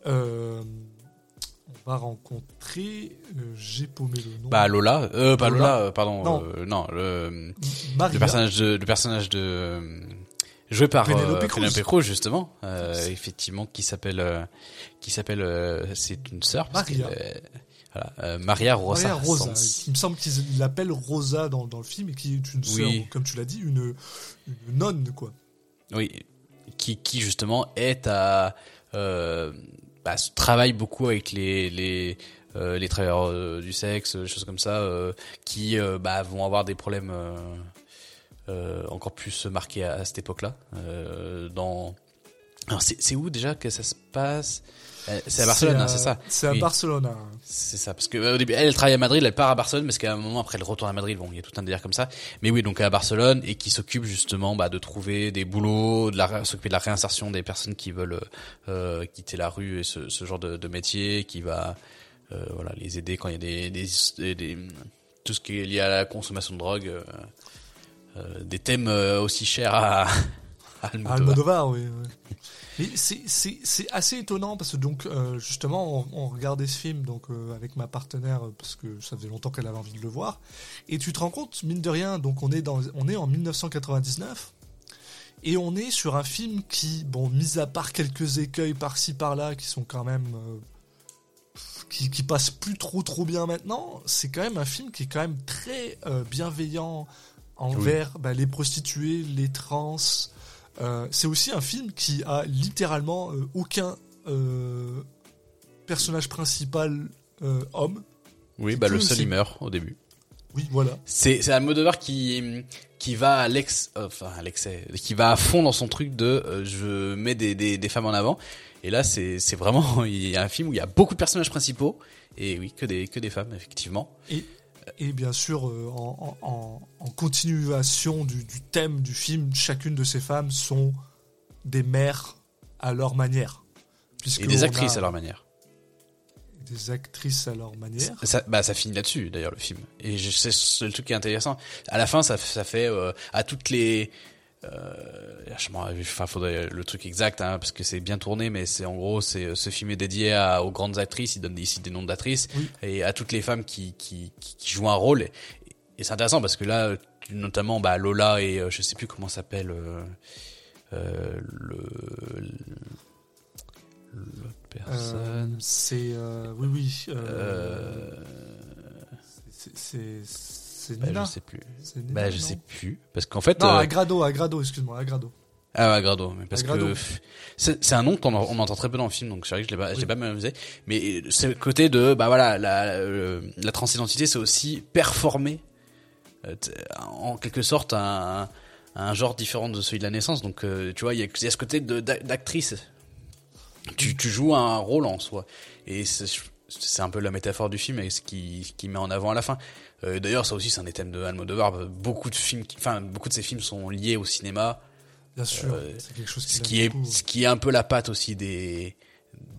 on va rencontrer j'ai paumé le nom bah Lola euh, pas Lola, pardon non, non le, le personnage de le personnage de joué par Penelope euh, Cruz, justement, euh, effectivement, qui s'appelle, euh, qui s'appelle, euh, c'est une sœur. Maria. Voilà, Maria Rosa. Maria Rosa. Il me semble qu'il l'appelle Rosa dans, dans le film et qui est une sœur, comme tu l'as dit, une, une nonne, quoi. Oui, qui, qui justement est à, bah, travaille beaucoup avec les, les, les travailleurs du sexe, des choses comme ça, qui bah, vont avoir des problèmes euh, encore plus marqué à, cette époque-là. Euh, c'est où déjà que ça se passe? euh, c'est à Barcelone, hein, c'est ça C'est à Barcelone. Hein. C'est ça, parce que au début, elle, travaille à Madrid, elle part à Barcelone, parce qu'à un moment après, elle retourne à Madrid. Bon, il y a tout un délire comme ça. Mais oui, donc à Barcelone et qui s'occupe justement bah, de trouver des boulots, de la s'occuper de la réinsertion des personnes qui veulent euh, quitter la rue et ce, ce genre de, de, métier, qui va euh, voilà les aider quand il y a des, des, des, tout ce qui est lié à la consommation de drogue. Euh, des thèmes euh, aussi chers à, Almodovar. oui. Mais c'est assez étonnant parce que donc euh, justement on, regardait ce film donc avec ma partenaire parce que ça faisait longtemps qu'elle avait envie de le voir et tu te rends compte mine de rien donc on est dans on est en 1999 et on est sur un film qui bon mis à part quelques écueils par-ci par-là qui sont quand même qui, qui passe plus trop trop bien maintenant c'est quand même un film qui est quand même très bienveillant envers bah, les prostituées, les trans. Euh, c'est aussi un film qui a littéralement euh, aucun euh, personnage principal homme. Oui, bah le seul il meurt au début. Oui, voilà. C'est c'est Almodovar qui qui va à l'ex enfin à l'excès qui va à fond dans son truc de je mets des, des, des femmes en avant et là c'est c'est vraiment il y a un film où il y a beaucoup de personnages principaux et oui que des que des femmes effectivement. Et et bien sûr, euh, en, continuation du, thème du film, chacune de ces femmes sont des mères à leur manière. et des actrices à leur manière. des actrices à leur manière. Ça, bah, ça finit là-dessus, d'ailleurs, le film. Et c'est le truc qui est intéressant. À la fin, ça, ça fait euh, à toutes les. Euh, enfin, faudrait le truc exact, hein, parce que c'est bien tourné, mais c'est en gros, c'est ce film est dédié à, aux grandes actrices. Il donne ici des noms d'actrices et à toutes les femmes qui qui, qui, jouent un rôle. Et, et c'est intéressant parce que là, notamment, bah, Lola et euh, je sais plus comment s'appelle euh, euh, le l'autre personne. c'est oui oui. c'est c'est bah, je sais plus. bah, je sais plus parce qu'en fait. Non, Agrado, Agrado, excuse-moi, Agrado. Ah, Agrado, mais parce que c'est un nom qu'on on entend très peu dans le film, donc c'est vrai que je l'ai pas, oui. pas même Mais c'est le côté de, bah voilà, la, la transidentité, c'est aussi performer euh, en quelque sorte un, un, genre différent de celui de la naissance. Donc, euh, tu vois, il y, a ce côté d'actrice. Tu, tu joues un rôle en soi. Et c'est un peu la métaphore du film et ce qui, qui met en avant à la fin. Euh, D'ailleurs, ça aussi, c'est un des thèmes de Almodovar. Beaucoup de films, enfin, beaucoup de ces films sont liés au cinéma. Bien sûr, euh, c'est quelque chose qui, ce qui est, ce qui est un peu la patte aussi des,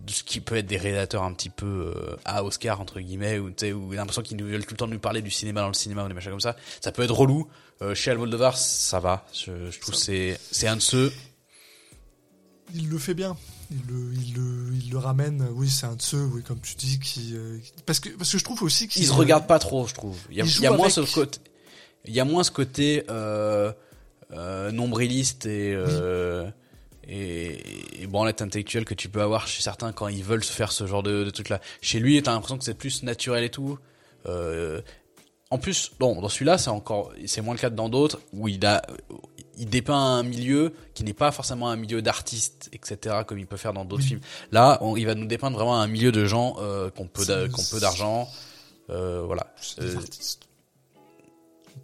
ce qui peut être des réalisateurs un petit peu euh, à Oscar entre guillemets ou tu où l'impression qu'ils veulent tout le temps nous parler du cinéma dans le cinéma ou des machins comme ça. Ça peut être relou. Chez Almodovar ça va. Je, je trouve c'est c'est un de ceux. Il le fait bien il le, il le, il le ramène oui c'est un de ceux oui comme tu dis qui euh, parce que parce que je trouve aussi qu'il se regarde pas trop je trouve il y a, il y a moins ce côté il y a moins ce côté euh, nombriliste et et, et branlette intellectuelle que tu peux avoir chez certains quand ils veulent se faire ce genre de, de truc là. Chez lui, t'as l'impression que c'est plus naturel et tout. Euh, en plus, bon, dans celui-là, c'est encore, c'est moins le cas que dans d'autres où il a, il dépeint un milieu qui n'est pas forcément un milieu d'artistes, etc., comme il peut faire dans d'autres films. Là, il va nous dépeindre vraiment un milieu de gens euh, qu'on peut, qu'on peut d'argent, euh, voilà. Des euh, artistes.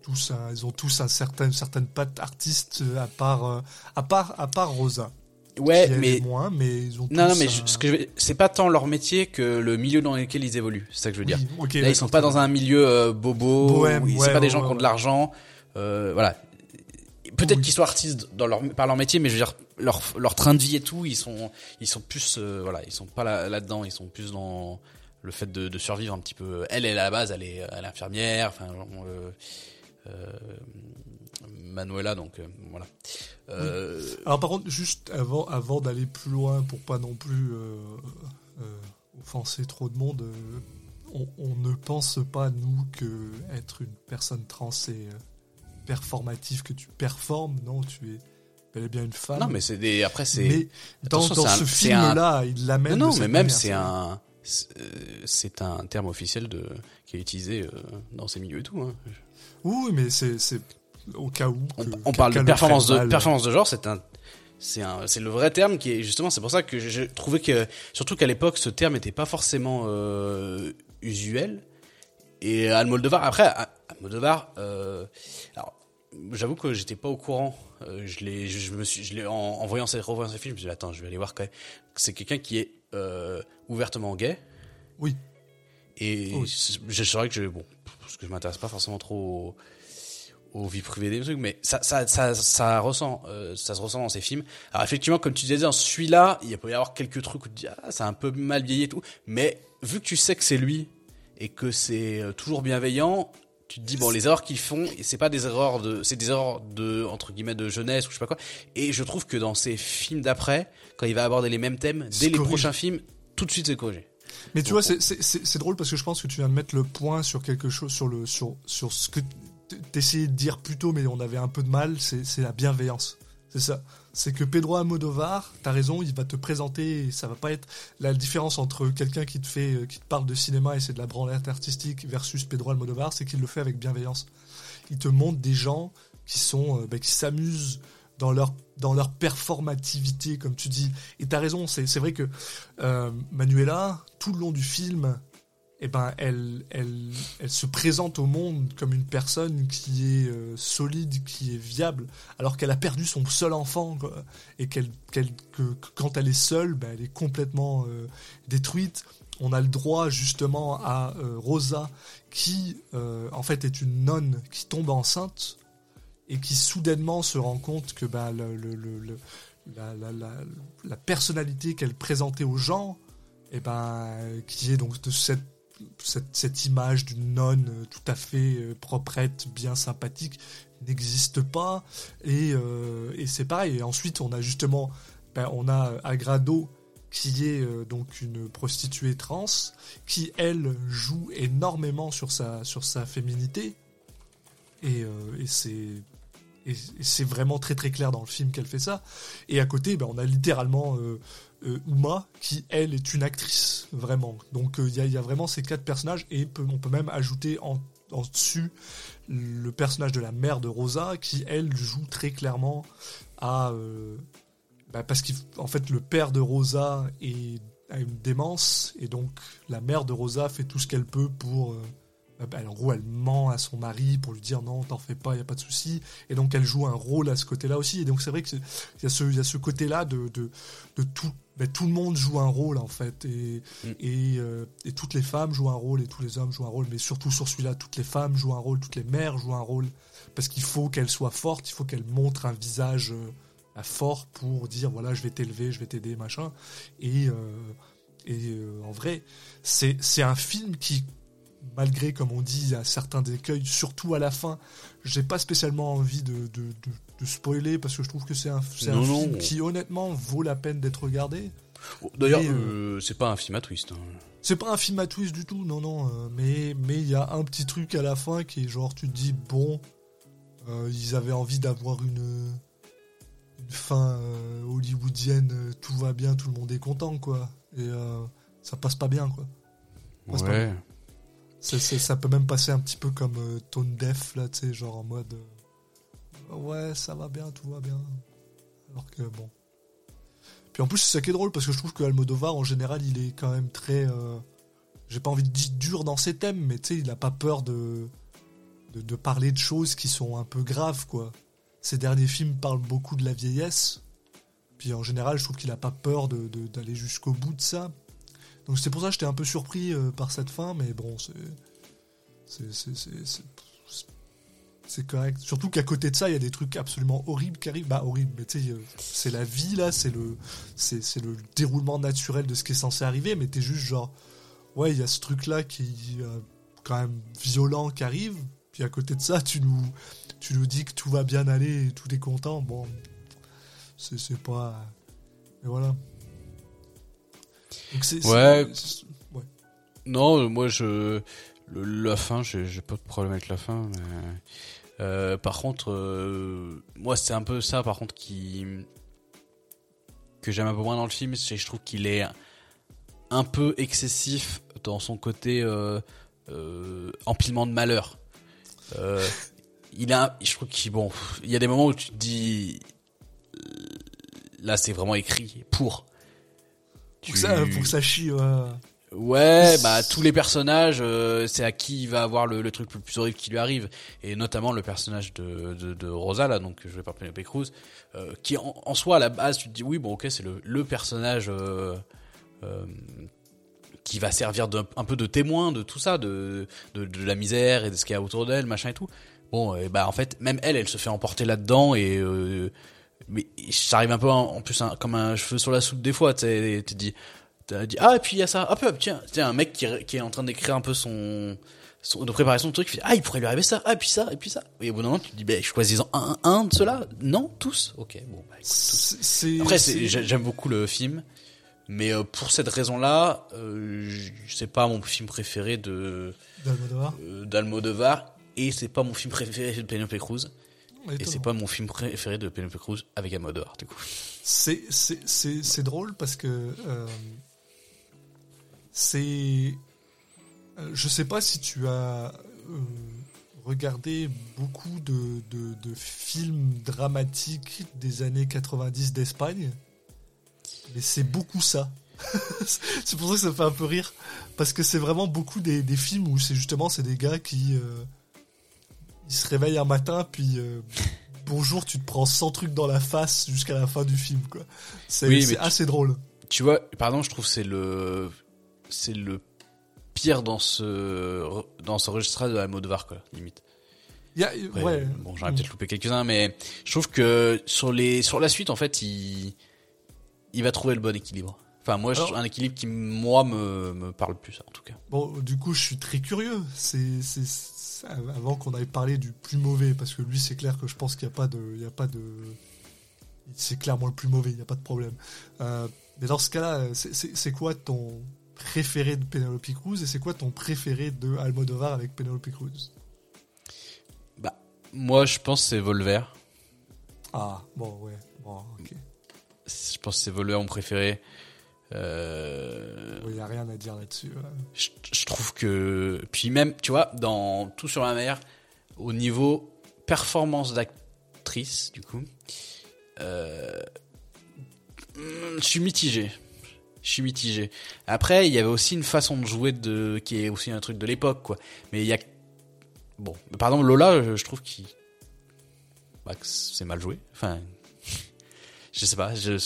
Tous ils ont tous un certain, une certaine patte artiste à part, à part, à part Rosa. Ouais, mais moins, mais ils ont non, non, mais ce que c'est pas tant leur métier que le milieu dans lequel ils évoluent. C'est ça que je veux dire. Là, ils sont pas dans un milieu euh, bobo. c'est pas des gens qui ont de l'argent. Euh, voilà. Peut-être qu'ils soient artistes dans leur par leur métier, mais je veux dire leur leur train de vie et tout, ils sont ils sont plus euh, voilà, ils sont pas là là-dedans, ils sont plus dans le fait de, de, survivre un petit peu. Elle, elle à la base, elle est, elle est infirmière. Enfin, euh, Manuela, donc euh, voilà. Euh, Alors par contre, juste avant, avant d'aller plus loin, pour pas non plus offenser trop de monde, on, ne pense pas nous que être une personne trans c'est performatif, que tu performes, non, tu es bel et bien une femme. Non, mais c'est des. Après, c'est. Mais dans, ce film-là, il l'amène. Non, non mais même c'est un. C'est un terme officiel de qui est utilisé dans ces milieux et tout. Hein. Oui, mais c'est au cas où. on, parle de performance de, performance de genre, c'est un, c'est le vrai terme qui est justement, c'est pour ça que j'ai trouvé que, surtout qu'à l'époque, ce terme n'était pas forcément euh, usuel. Et Almodovar, après, Almodovar, euh, alors, j'avoue que j'étais pas au courant. Euh, je l'ai, je, me suis, je l'ai, en, voyant cette, revoyant ce film, je me suis dit, attends, je vais aller voir quand même. C'est quelqu'un qui est euh, ouvertement gay. Oui. Et je saurais que je, bon, parce que je m'intéresse pas forcément trop aux vies privées des trucs, mais ça, ça, ça, ça ressent, euh, ça se ressent dans ces films. Alors effectivement, comme tu disais, dans celui-là, il peut y avoir quelques trucs où tu dis ah, c'est un peu mal vieilli et tout, mais vu que tu sais que c'est lui et que c'est euh, toujours bienveillant, tu te dis bon les erreurs qu'ils font, c'est pas des erreurs de, c'est des erreurs de entre guillemets de jeunesse ou je sais pas quoi. Et je trouve que dans ces films d'après, quand il va aborder les mêmes thèmes, dès les prochains films, tout de suite c'est corrigé. Mais tu vois, c'est drôle parce que je pense que tu viens de mettre le point sur quelque chose, sur le, sur, sur ce que t'essayais de dire plus tôt, mais on avait un peu de mal, c'est la bienveillance. C'est ça. C'est que Pedro Almodovar, t'as raison, il va te présenter, ça va pas être la différence entre quelqu'un qui te fait, euh, qui te parle de cinéma et c'est de la branlette artistique versus Pedro Almodovar, c'est qu'il le fait avec bienveillance. Il te montre des gens qui sont, bah, qui s'amusent dans leur dans leur performativité, comme tu dis. Et t'as raison, c'est vrai que euh, Manuela, tout le long du film, eh ben, elle, elle, elle se présente au monde comme une personne qui est euh, solide, qui est viable, alors qu'elle a perdu son seul enfant, et que, quand elle est seule, ben, elle est complètement euh, détruite. On a le droit justement à euh, Rosa, qui en fait est une nonne qui tombe enceinte et qui soudainement se rend compte que ben, le, la, la, la, personnalité qu'elle présentait aux gens et ben, qui est donc de cette, cette, image d'une nonne euh, tout à fait euh, proprette, bien sympathique, n'existe pas. Et, et c'est pareil. Et ensuite, on a justement, ben, on a Agrado qui est donc une prostituée trans, qui elle joue énormément sur sa, sur sa féminité. Et, et c'est et c'est vraiment très très clair dans le film qu'elle fait ça. Et à côté, ben, on a littéralement euh, euh, Uma qui, elle, est une actrice, vraiment. Donc euh, il y, a, vraiment ces quatre personnages et on peut même ajouter en, dessus le personnage de la mère de Rosa qui, elle, joue très clairement à... Ben, parce qu'en fait, le père de Rosa est, a une démence et donc la mère de Rosa fait tout ce qu'elle peut pour euh, bah, en gros, elle ment à son mari pour lui dire non, t'en fais pas, il a pas de souci. Et donc, elle joue un rôle à ce côté-là aussi. Et donc, c'est vrai qu'il y y a ce côté-là de tout. Ben, tout le monde joue un rôle en fait et, mm. et, euh, et, toutes les femmes jouent un rôle et tous les hommes jouent un rôle mais surtout sur celui-là toutes les femmes jouent un rôle toutes les mères jouent un rôle parce qu'il faut qu'elles soient fortes il faut qu'elles montrent un visage euh, fort pour dire voilà je vais t'élever je vais t'aider machin et et en vrai c'est c'est un film qui malgré, comme on dit, à certains écueils, surtout à la fin, j'ai pas spécialement envie de, de, spoiler parce que je trouve que c'est un, film qui honnêtement vaut la peine d'être regardé. Oh, d'ailleurs, euh, euh, c'est pas un film à twist. Hein. C'est pas un film à twist du tout, non, non. Euh, mais mais il y a un petit truc à la fin qui est genre, tu te dis, bon, ils avaient envie d'avoir une, une fin hollywoodienne, tout va bien, tout le monde est content, quoi. Et ça passe pas bien, quoi. ouais ça peut même passer un petit peu comme euh, Tone Def, là, tu sais, genre en mode. Euh, ouais, ça va bien, tout va bien. Alors que bon. Puis en plus, c'est ça qui est drôle, parce que je trouve que Almodovar, en général, il est quand même très. Euh, j'ai pas envie de dire dur dans ses thèmes, mais tu sais, il a pas peur de, de, parler de choses qui sont un peu graves, quoi. Ses derniers films parlent beaucoup de la vieillesse. Puis en général, je trouve qu'il a pas peur d'aller de, jusqu'au bout de ça. Donc c'est pour ça que j'étais un peu surpris euh, par cette fin, mais bon, c'est. C'est correct. Surtout qu'à côté de ça, il y a des trucs absolument horribles qui arrivent. Bah, horrible, mais tu sais, euh, c'est la vie, là, c'est le, c'est, le déroulement naturel de ce qui est censé arriver, mais t'es juste genre. Ouais, il y a ce truc-là qui est euh, quand même violent qui arrive, puis à côté de ça, tu nous, tu nous dis que tout va bien aller tout est content. Bon, c'est pas. Mais voilà ouais. Non, moi je la fin, j'ai pas de problème avec la fin. Euh, par contre, euh, moi c'est un peu ça, par contre qui que j'aime un peu moins dans le film, c'est je trouve qu'il est un peu excessif dans son côté euh, empilement de malheur. il a, je trouve qu'il bon, il y a des moments où tu te dis là c'est vraiment écrit pour pour, ça, pour que ça chie, ouais. Ouais, bah tous les personnages, euh, c'est à qui il va avoir le, truc le plus horrible qui lui arrive, et notamment le personnage de, de, de Rosa là, donc je vais par Penelope Cruz, euh, qui en, soi à la base tu te dis oui bon ok c'est le, le personnage euh, euh qui va servir un peu de témoin de tout ça, de, de, de la misère et de ce qu'il y a autour d'elle, machin et tout. Bon, et bah en fait même elle, elle se fait emporter là-dedans et mais ça arrive un peu en, plus comme un cheveu sur la soupe des fois tu te dis dit ah et puis il y a ça hop hop tiens tiens un mec qui, qui est en train d'écrire un peu son, de préparer son truc il fait ah il pourrait lui arriver ça ah et puis ça et puis ça. Et au bout d'un moment tu te dis ben choisis-en un, un de ceux-là. Non tous. Ok bon bah, écoute, après j'aime beaucoup le film mais euh, pour cette raison-là, euh, c'est pas mon film préféré de d'Almodovar, euh, et c'est pas mon film préféré de Penelope Cruz. Et c'est pas mon film préféré de Penelope Cruz avec Amador, du coup. C'est drôle parce que euh, c'est. Euh, je sais pas si tu as euh, regardé beaucoup de, de, de, films dramatiques des années 90 d'Espagne, mais c'est beaucoup ça. c'est pour ça que ça me fait un peu rire parce que c'est vraiment beaucoup des, des films où c'est justement c'est des gars qui il se réveille un matin, puis euh, bonjour, tu te prends 100 trucs dans la face jusqu'à la fin du film, quoi. C'est assez drôle. Tu vois, pardon, je trouve c'est le c'est le pire dans ce dans ce registre de la mode var, quoi, limite. ouais. Bon, j'aurais peut-être loupé quelques-uns, mais je trouve que sur les sur la suite, en fait, il il va trouver le bon équilibre. Enfin, moi, un équilibre qui, moi, me, me parle plus, en tout cas. Bon, du coup, je suis très curieux. C'est, avant qu'on aille parler du plus mauvais, parce que lui, c'est clair que je pense qu'il n'y a pas de, il y a pas de, c'est clairement le plus mauvais, il n'y a pas de problème. Euh, mais dans ce cas-là, c'est quoi ton préféré de Penelope Cruz et c'est quoi ton préféré de Almodovar avec Penelope Cruz? Bah, moi, je pense c'est Volver. Ah, bon, ouais. Bon, ok. Je pense c'est Volver mon préféré. Euh... Il n'y a rien à dire là-dessus. Je, trouve que. Puis même, tu vois, dans Tout sur la mer, au niveau performance d'actrice, du coup, euh... je suis mitigé. Je suis mitigé. Après, il y avait aussi une façon de jouer de qui est aussi un truc de l'époque, quoi. Mais il y a bon, par exemple Lola, je trouve qu'il bah, c'est mal joué. Enfin, je sais pas, je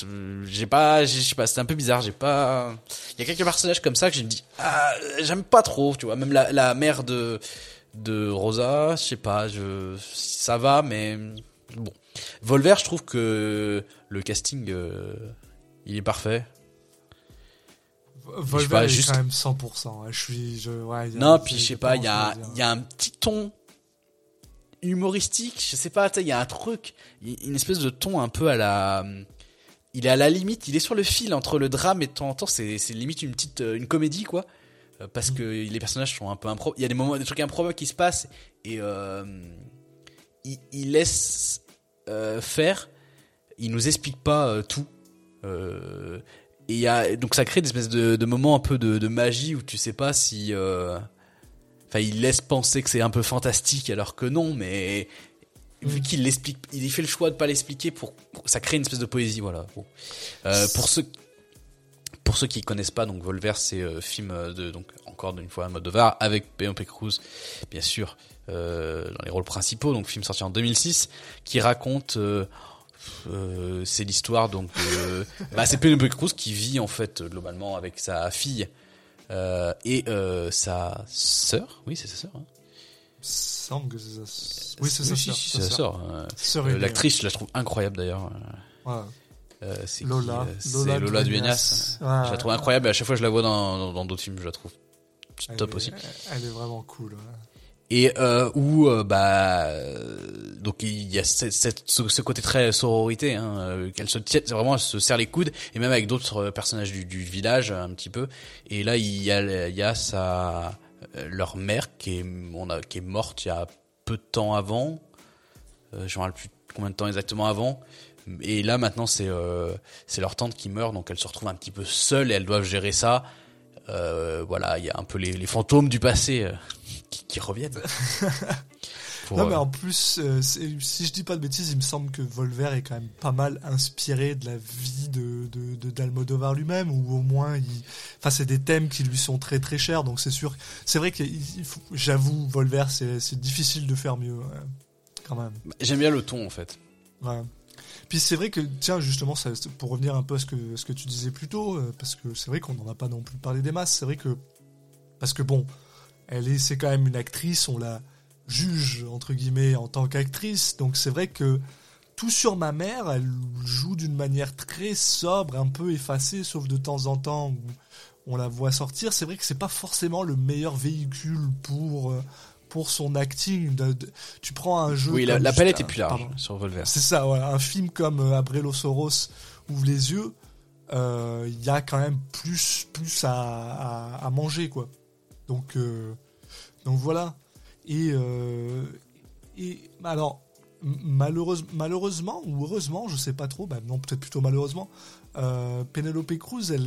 j'ai pas, je sais pas, c'est un peu bizarre. J'ai pas, il y a quelques personnages comme ça que je me dis, ah, j'aime pas trop, tu vois. Même la, la mère de de Rosa, je sais pas, je ça va, mais bon. Volver, je trouve que le casting, euh, il est parfait. Volver est juste... quand même 100%. Je suis, je, ouais, non, puis je sais pas, il y a, il y a un petit ton humoristique, je sais pas, il y a un truc, une espèce de ton un peu à la il est à la limite, il est sur le fil entre le drame et de temps en temps, c'est limite une petite une comédie quoi euh, parce que mm. les personnages sont un peu impro il y a des moments des trucs improbables qui se passent et euh, il, il, laisse euh, faire, il nous explique pas euh, tout euh, et y a donc ça crée des espèces de, de moments un peu de, de, magie où tu sais pas si Enfin, il laisse penser que c'est un peu fantastique alors que non, mais vu mm. qu'il l'explique, il fait le choix de pas l'expliquer pour, ça crée une espèce de poésie, voilà. Euh, pour ceux pour ceux qui connaissent pas, donc Volver, c'est euh, film de donc encore une fois un mode de var avec Penelope Cruz, bien sûr, euh, dans les rôles principaux, donc film sorti en 2006, qui raconte euh, euh, c'est l'histoire donc bah, c'est Penelope Cruz qui vit en fait globalement avec sa fille euh, et euh, sa sœur, oui, c'est sa sœur. Hein. Semble que c'est sa... Oui, c'est sa sœur. C'est sa sœur. Euh, l'actrice, je la trouve incroyable d'ailleurs. Ouais. Euh, c'est Lola, Lola, Lola Duenas. Ouais, je la trouve incroyable. Et à chaque fois, je la vois dans dans d'autres films, je la trouve top aussi. Elle est vraiment cool. Ouais et euh, où euh, bah donc il y a cette, cette, ce, côté très sororité hein, euh, qu'elle se tient vraiment elle se serre les coudes et même avec d'autres personnages du, du, village un petit peu. Et là il y a il y a sa leur mère qui est on a qui est morte il y a peu de temps avant. Euh, je me rappelle plus combien de temps exactement avant. Et là maintenant c'est euh, c'est leur tante qui meurt donc elles se retrouvent un petit peu seules et elles doivent gérer ça. Euh, voilà il y a un peu les, les fantômes du passé qui, reviennent. non, mais euh, en plus, euh, si je dis pas de bêtises, il me semble que Volver est quand même pas mal inspiré de la vie de, de, d'Almodovar lui-même, ou au moins, il... enfin, c'est des thèmes qui lui sont très très chers, donc c'est sûr. C'est vrai que j'avoue, Volver, c'est, c'est difficile de faire mieux, quand même. J'aime bien le ton, en fait. Ouais. Puis c'est vrai que, tiens, justement, ça, pour revenir un peu à ce que, ce que tu disais plus tôt, euh, parce que c'est vrai qu'on n'en a pas non plus parlé des masses, c'est vrai que, parce que bon, elle est, c'est quand même une actrice, on la juge entre guillemets en tant qu'actrice, donc c'est vrai que tout sur ma mère, elle joue d'une manière très sobre, un peu effacée, sauf de temps en temps où on la voit sortir. C'est vrai que c'est pas forcément le meilleur véhicule pour euh, pour son acting. tu prends un jeu. Oui, la, palette est plus large sur Volver. C'est ça, voilà. Un film comme euh, Abrelo Soros ouvre les yeux, euh, il y a quand même plus plus à, à manger quoi. Donc, euh, donc voilà. Et, euh, et alors, malheureuse, malheureusement ou heureusement, je sais pas trop, bah non, peut-être plutôt malheureusement, euh, Penelope Cruz, elle,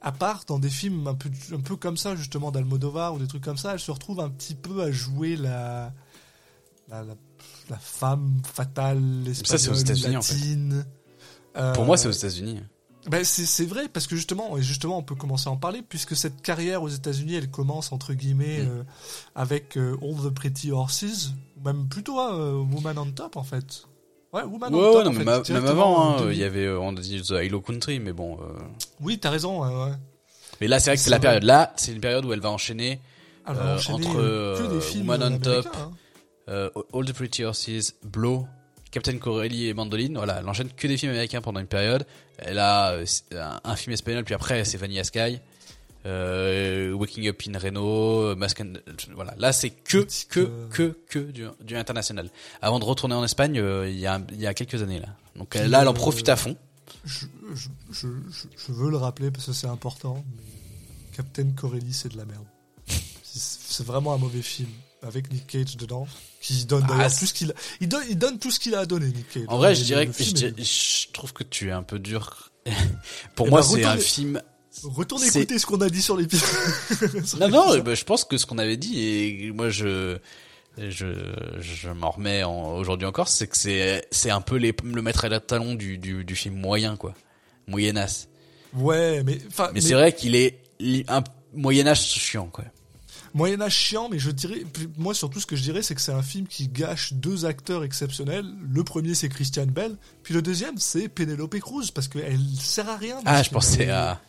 à part dans des films un peu, un peu comme ça, justement, d'Almodovar ou des trucs comme ça, elle se retrouve un petit peu à jouer la, la, la, femme fatale espagnole, ça, latine. En fait. Pour moi, c'est aux États-Unis. Ben c'est vrai parce que justement et justement on peut commencer à en parler puisque cette carrière aux États-Unis elle commence entre guillemets mm. euh, avec euh, All the Pretty Horses même plutôt euh, Woman on Top en fait. Ouais, Woman on Top. non, même, avant hein, il y avait on dit The Halo Country mais bon. Oui t'as raison ouais. Mais là c'est vrai que c'est la période là c'est une période où elle va enchaîner, elle entre Woman on Top, hein. All the Pretty Horses, Blow Captain Corelli et Mandoline, voilà, elle enchaîne que des films américains pendant une période. Elle a euh, un, film espagnol, puis après c'est Vanilla Sky, euh, Waking Up in Reno, Mask and... voilà. Là c'est que que que que du, du international. Avant de retourner en Espagne, euh, il y a il y a quelques années là. Donc là, elle en profite à fond. Je, je, je, je, veux le rappeler parce que c'est important. Mais Captain Corelli, c'est de la merde. c'est vraiment un mauvais film avec Nick Cage dedans, qui donne ah, tout ce qu'il a, il donne, il donne tout ce qu'il a donné Nick Cage. En vrai, je dirais que je, trouve que tu es un peu dur. Pour eh moi, ben, c'est un film. Retourne écouter ce qu'on a dit sur l'épisode. non, non, bah, je pense que ce qu'on avait dit et moi je je je m'en remets aujourd'hui encore, c'est que c'est c'est un peu les, le maître à la talon du, du du film moyen quoi, moyenasse. Ouais, mais mais, mais... c'est vrai qu'il est un Moyen Âge chiant quoi. Moyen Âge chiant, mais je dirais, moi surtout ce que je dirais, c'est que c'est un film qui gâche deux acteurs exceptionnels. Le premier c'est Christian Bell, puis le deuxième c'est Penelope Cruz parce qu'elle sert à rien. Ah, je pensais à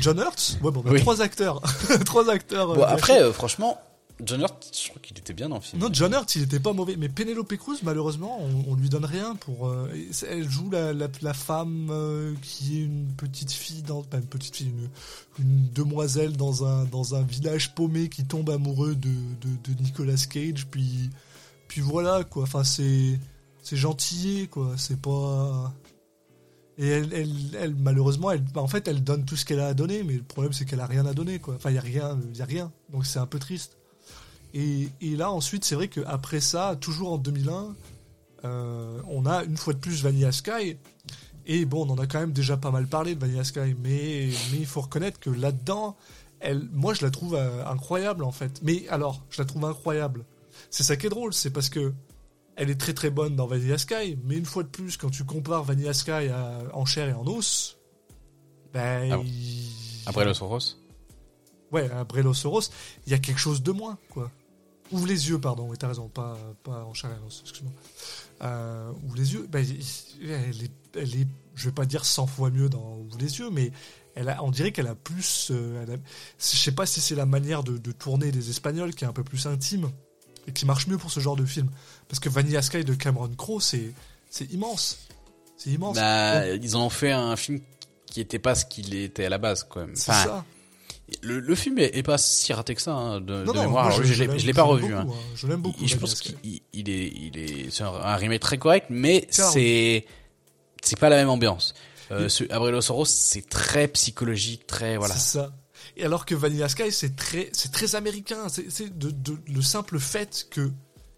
John Hurt? Ouais, bon, bah, trois acteurs, trois acteurs. Bon, euh, après, euh, franchement, John Hurt, je crois qu'il était bien dans le film. Non, John Hurt, il était pas mauvais. Mais Penelope Cruz, malheureusement, on, on lui donne rien pour. Euh, elle joue la, la, femme euh, qui est une petite fille dans, une petite fille, une, demoiselle dans un dans un village paumé qui tombe amoureux de, de, Nicolas Cage. Puis puis voilà quoi. Enfin c'est c'est quoi. C'est pas. Et elle, elle, malheureusement, elle, en fait, elle donne tout ce qu'elle a à donner, mais le problème c'est qu'elle a rien à donner, quoi. Enfin, il y a rien, y a rien. Donc c'est un peu triste. Et, là, ensuite, c'est vrai qu'après ça, toujours en 2001, euh, on a une fois de plus Vanilla Sky. Et bon, on en a quand même déjà pas mal parlé de Vanilla Sky, mais il faut reconnaître que là-dedans, elle, moi, je la trouve euh, incroyable en fait. Mais alors, je la trouve incroyable. C'est ça qui est drôle, c'est parce que elle est très très bonne dans Vanilla Sky, mais une fois de plus, quand tu compares Vanilla Sky en chair et en os, ben. Ah Après Los Oros Ouais, après il y a quelque chose de moins, quoi. Ouvre les yeux, pardon, oui, t'as raison, pas, pas en os, excuse-moi. Euh, ouvre les yeux, bah, elle, est, elle est, je vais pas dire 100 fois mieux dans Ouvre les yeux, mais elle a, on dirait qu'elle a plus. Euh, elle je sais pas si c'est la manière de, tourner des Espagnols qui est un peu plus intime et qui marche mieux pour ce genre de film. Parce que Vanilla Sky de Cameron Crowe, c'est, c'est immense. C'est immense. Bah, Ils ont fait un film qui était pas ce qu'il était à la base, quand même. C'est ça. Le, le, film est, pas si raté que ça hein, de, de mémoire. je, je, l'ai pas revu. hein. Je l'aime beaucoup. je pense qu'il il est, il est, c'est un, remake très correct, mais c'est, c'est pas la même ambiance. Euh, ce Abrelo Soros, c'est très psychologique, très voilà. C'est ça. Et alors que Vanilla Sky, c'est très, c'est très américain. C'est de, de, le simple fait que.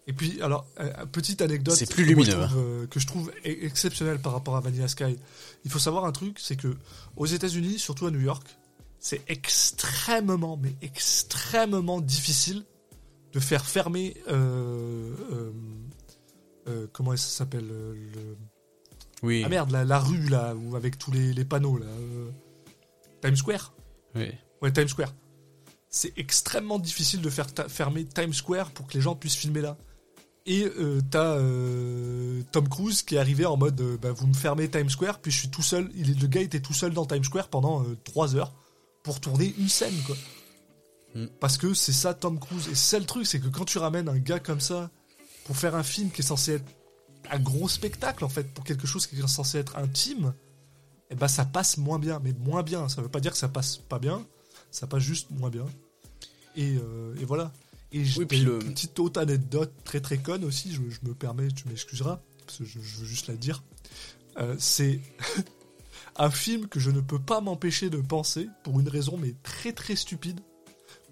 Et puis, alors, euh, petite anecdote. C'est plus lumineux. Que je, trouve, euh, que je trouve e-, exceptionnel par rapport à Vanilla Sky. Il faut savoir un truc, c'est que aux États-Unis, surtout à New York, c'est extrêmement, mais extrêmement difficile de faire fermer. Euh, euh, euh, comment ça s'appelle le... Oui. Ah merde, la, rue là, où, avec tous les, panneaux là. Times Square Oui. Ouais, Times Square. C'est extrêmement difficile de faire fermer Times Square pour que les gens puissent filmer là. Et t'as Tom Cruise qui est arrivé en mode bah, vous me fermez Times Square, puis je suis tout seul. Il, le gars était tout seul dans Times Square pendant 3 heures pour tourner une scène, quoi. Mm. Parce que c'est ça Tom Cruise. Et c'est le truc, c'est que quand tu ramènes un gars comme ça pour faire un film qui est censé être un gros spectacle, en fait, pour quelque chose qui est censé être intime, et eh ben ça passe moins bien. Mais moins bien, ça veut pas dire que ça passe pas bien, ça passe juste moins bien. Et, euh, voilà. Et oui, puis une petite autre anecdote très très conne aussi, je, me permets, tu m'excuseras, parce que je, veux juste la dire. Euh, c'est un film que je ne peux pas m'empêcher de penser pour une raison mais très très stupide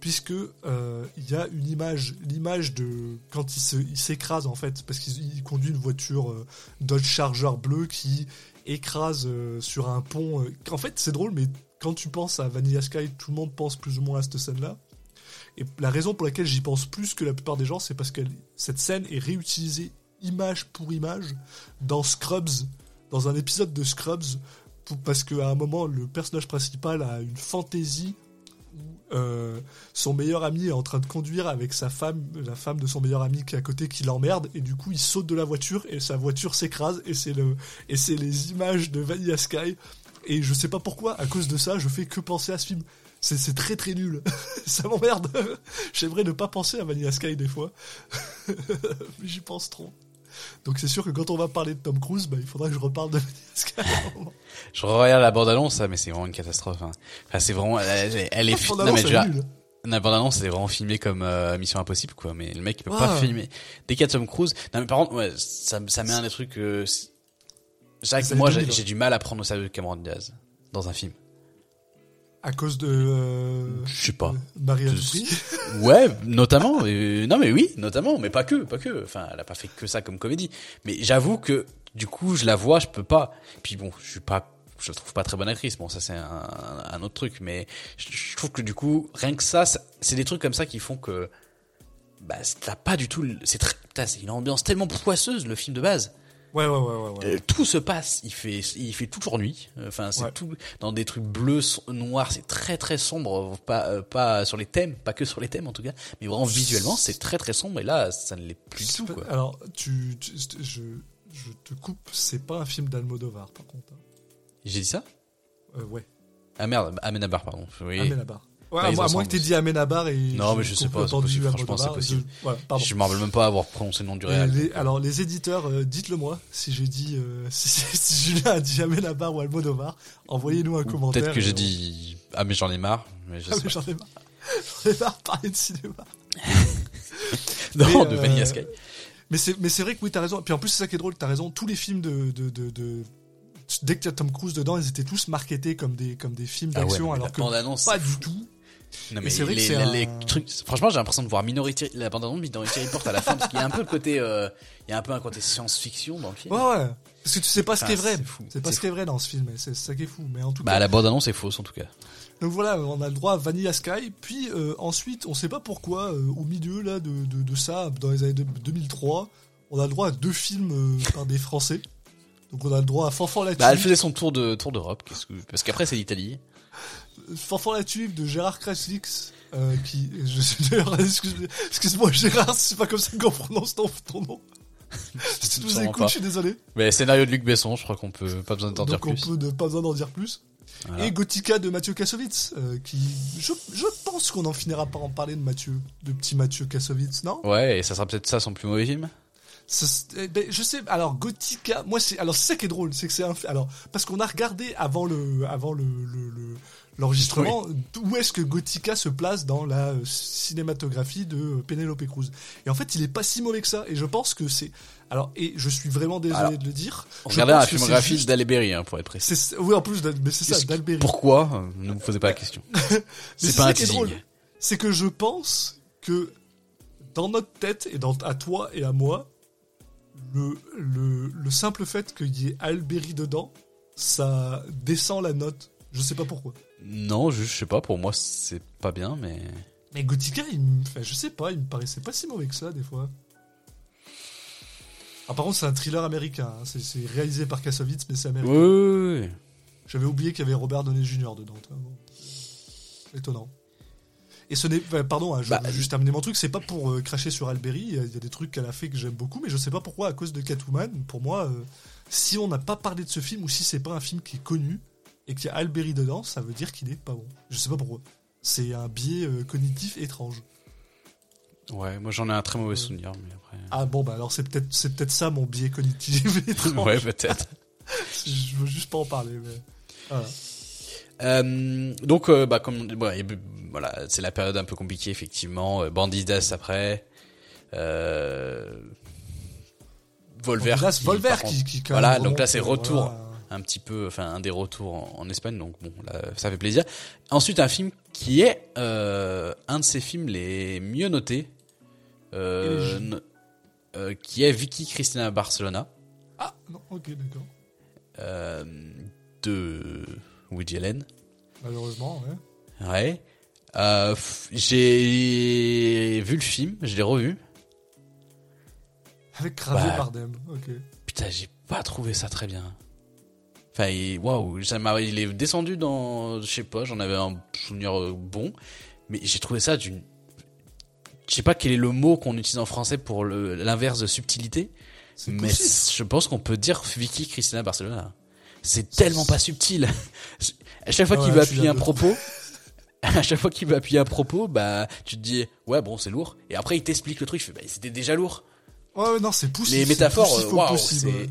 puisque euh, il y a une image l'image de quand il s'écrase en fait parce qu'il conduit une voiture euh, Dodge Charger bleu qui écrase euh, sur un pont en fait c'est drôle mais quand tu penses à Vanilla Sky tout le monde pense plus ou moins à cette scène là et la raison pour laquelle j'y pense plus que la plupart des gens c'est parce que cette scène est réutilisée image pour image dans Scrubs dans un épisode de Scrubs parce qu'à un moment, le personnage principal a une fantaisie où euh, son meilleur ami est en train de conduire avec sa femme, la femme de son meilleur ami qui est à côté, qui l'emmerde, et du coup il saute de la voiture et sa voiture s'écrase, et c'est le et c'est les images de Vanilla Sky. Et je sais pas pourquoi, à cause de ça, je fais que penser à ce film. C'est très très nul. ça m'emmerde. J'aimerais ne pas penser à Vanilla Sky des fois. Mais j'y pense trop. Donc c'est sûr que quand on va parler de Tom Cruise, bah, il faudra que je reparle de je regarde la bande-annonce, mais c'est vraiment une catastrophe. Hein. Enfin, c'est vraiment, elle, est, non, mais déjà, la bande-annonce, c'est vraiment filmé comme euh, Mission Impossible, quoi. Mais le mec, il peut pas filmer. Dès qu'il y a Tom Cruise, non mais par contre, ouais, ça, ça met un des trucs. Euh, c'est vrai que moi, j'ai du mal à prendre au sérieux Cameron Diaz dans un film. À cause de. Euh, je sais pas. Maria Ouais, notamment. non, mais oui, notamment, mais pas que, pas que. Enfin, elle a pas fait que ça comme comédie. Mais j'avoue que du coup, je la vois, je peux pas. Puis bon, je suis pas, je la trouve pas très bonne actrice. Bon, ça c'est un, un, autre truc. Mais je, trouve que du coup, rien que ça, c'est des trucs comme ça qui font que bah t'as pas du tout. C'est très, c'est une ambiance tellement poisseuse le film de base. Ouais, ouais, ouais, ouais. Euh, tout se passe. Il fait, il fait toujours nuit. Enfin, c'est tout dans des trucs bleus, noirs. C'est très, très sombre. Pas, euh, pas sur les thèmes, pas que sur les thèmes en tout cas, mais vraiment visuellement, c'est très, très sombre. Et là, ça ne l'est plus du tout. Quoi. Alors, tu, je, je te coupe. C'est pas un film d'Almodovar, par contre. Hein. J'ai dit ça? Euh, Ouais. Ah merde, Amenabar, pardon. Oui. Amenabar. Ouais, à, moins que t'aies dit Amenabar et. Non, mais je sais pas, c'est possible, franchement, c'est possible. Je, voilà, je m'en rappelle même pas avoir prononcé le nom du réel. alors, les éditeurs, euh, dites-le moi, si j'ai dit, euh, si, si, Julien a dit Amenabar ou Almodovar, envoyez-nous un commentaire. Peut-être que j'ai dit, ah, mais j'en ai marre, mais je ah, mais j'en ai marre. J'en ai marre de parler de cinéma. non, de Vanilla Sky. Mais c'est, mais c'est vrai que oui, t'as raison. Puis en plus, c'est ça qui est drôle, t'as raison. Tous les films de, de, de, de dès qu'il y a Tom Cruise dedans, ils étaient tous marketés comme des, comme des films d'action, alors que pas du tout. Non mais c'est vrai les, que les, trucs. Franchement, j'ai l'impression de voir Minority, la bande-annonce Minority Report à la fin parce qu'il y a un peu le côté, euh, il y a un peu un côté science-fiction dans le film. Ouais ouais. Parce que tu sais pas ce qui est vrai. C'est pas ce qui est vrai dans ce film. C'est ça qui est fou. Mais en tout bah, cas. la bande-annonce est fausse en tout cas. Donc voilà, on a le droit à Vanilla Sky. Puis euh, ensuite, on sait pas pourquoi, euh, au milieu là de, de, de, ça, dans les années 2003, on a le droit à deux films par des Français. Donc on a le droit à Fanfan la Bah elle faisait son tour de tour d'Europe, parce qu'après c'est l'Italie. Fanfan la de Gérard Kraslix euh, qui, excuse-moi Gérard, c'est pas comme ça qu'on prononce ton, ton nom. si tu nous écoutes, je suis désolé. Mais scénario de Luc Besson, je crois qu'on peut pas besoin d'en dire plus. Donc on peut pas besoin d'en dire plus. Et Gothica de Mathieu Kassovitz, euh, qui, je, je pense qu'on en finira par en parler de Mathieu, de petit Mathieu Kassovitz, non? Ouais, et ça sera peut-être ça son plus mauvais film? Eh ben, je sais. Alors Gothica, moi c'est alors c'est ça qui est drôle, c'est que c'est un alors parce qu'on a regardé avant le avant le, le l'enregistrement, où est-ce que Gothica se place dans la euh, cinématographie de Penelope Cruz? Et en fait, il est pas si mauvais que ça. Et je pense que c'est. Alors, et je suis vraiment désolé de le dire. Regardez la filmographie juste... d'Alberi, hein, pour être précis. Oui, en plus, mais c'est ça, d'Alberi. Pourquoi Ne me posez pas la question? c'est pas un teasing. C'est que je pense que dans notre tête et dans, à toi et à moi, le, le, le simple fait qu'il y ait Alberi dedans, ça descend la note. Je sais pas pourquoi. Non, je, sais pas, pour moi c'est pas bien, mais. Mais Gothica, il je sais pas, il me paraissait pas si mauvais que ça des fois. Ah, par contre, c'est un thriller américain. Hein. C'est réalisé par Kassovitz, mais c'est américain. Oui, J'avais oublié qu'il y avait Robert Downey Jr. dedans. Étonnant. Et ce n'est, pardon, hein, je bah, juste terminer mon truc, c'est pas pour euh, cracher sur Alberi. Il y, a des trucs qu'elle a fait que j'aime beaucoup, mais je sais pas pourquoi, à cause de Catwoman. Pour moi, euh, si on n'a pas parlé de ce film ou si c'est pas un film qui est connu, et qu'il y a Alberi dedans, ça veut dire qu'il est pas bon. Je sais pas pourquoi. C'est un biais euh, cognitif étrange. Ouais, moi j'en ai un très mauvais souvenir, mais après. Ah bon, bah alors c'est peut-être c'est peut-être ça mon biais cognitif étrange. ouais, peut-être. je veux juste pas en parler, mais. Voilà. Euh, donc, euh, bah, comme voilà, c'est la période un peu compliquée effectivement. Bandidas après. Euh, Volver. Volver qui, qui, voilà, donc là c'est retour un petit peu, enfin un des retours en, Espagne, donc bon, là, ça fait plaisir. Ensuite, un film qui est euh, un de ses films les mieux notés, euh, euh, qui est Vicky Cristina Barcelona. Ah non, ok, d'accord. De Woody Allen. Malheureusement, ouais. Ouais. J'ai vu le film, je l'ai revu. Avec Javier bah, Bardem, ok. Putain, j'ai pas trouvé ça très bien. Enfin, waouh, ça m'a, il est descendu dans, je sais pas, j'en avais un souvenir euh, bon, mais j'ai trouvé ça d'une, je sais pas quel est le mot qu'on utilise en français pour l'inverse de subtilité, mais je pense qu'on peut dire Vicky Cristina Barcelona. C'est tellement pas subtil. à chaque fois qu'il veut appuyer un propos, à chaque fois qu'il veut appuyer un propos, bah, tu te dis, ouais, bon, c'est lourd. Et après, il t'explique le truc, bah, c'était déjà lourd. Ouais, non, c'est poussif. Les métaphores, waouh.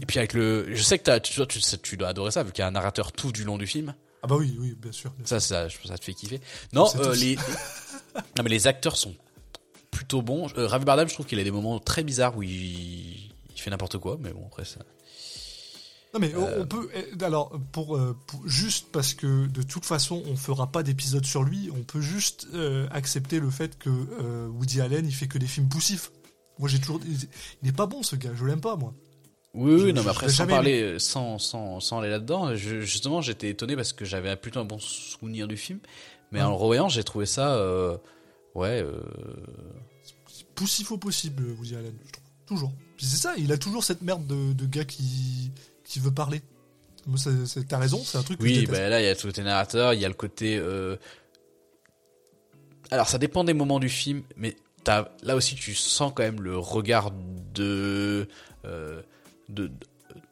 Et puis avec le, je sais que tu, tu, tu dois adorer ça vu qu'il y a un narrateur tout du long du film. Ah bah oui, oui, bien sûr. ça, ça, ça te fait kiffer. Non, euh, les, non mais les acteurs sont plutôt bons. Euh, Ravi Bardem, je trouve qu'il a des moments très bizarres où il, il fait n'importe quoi, mais bon après ça. Non mais on euh. peut eh, alors pour, juste parce que de toute façon on fera pas d'épisode sur lui, on peut juste accepter le fait que Woody Allen il fait que des films poussifs. Moi, j'ai toujours. Il n'est pas bon, ce gars. Je l'aime pas, moi. Oui, oui, non, mais après, sans parler, sans, sans, sans aller là-dedans, justement, j'étais étonné parce que j'avais plutôt un bon souvenir du film. Mais en le revoyant, j'ai trouvé ça. Euh, ouais. Euh... Poussif au possible, vous Allen, je trouve. Toujours. Puis c'est ça, il a toujours cette merde de, de gars qui, qui veut parler. T'as raison, c'est un truc que Oui, bah là, il y a tout le côté narrateur, il y a le côté. Euh... Alors, ça dépend des moments du film, mais là aussi tu sens quand même le regard de euh, de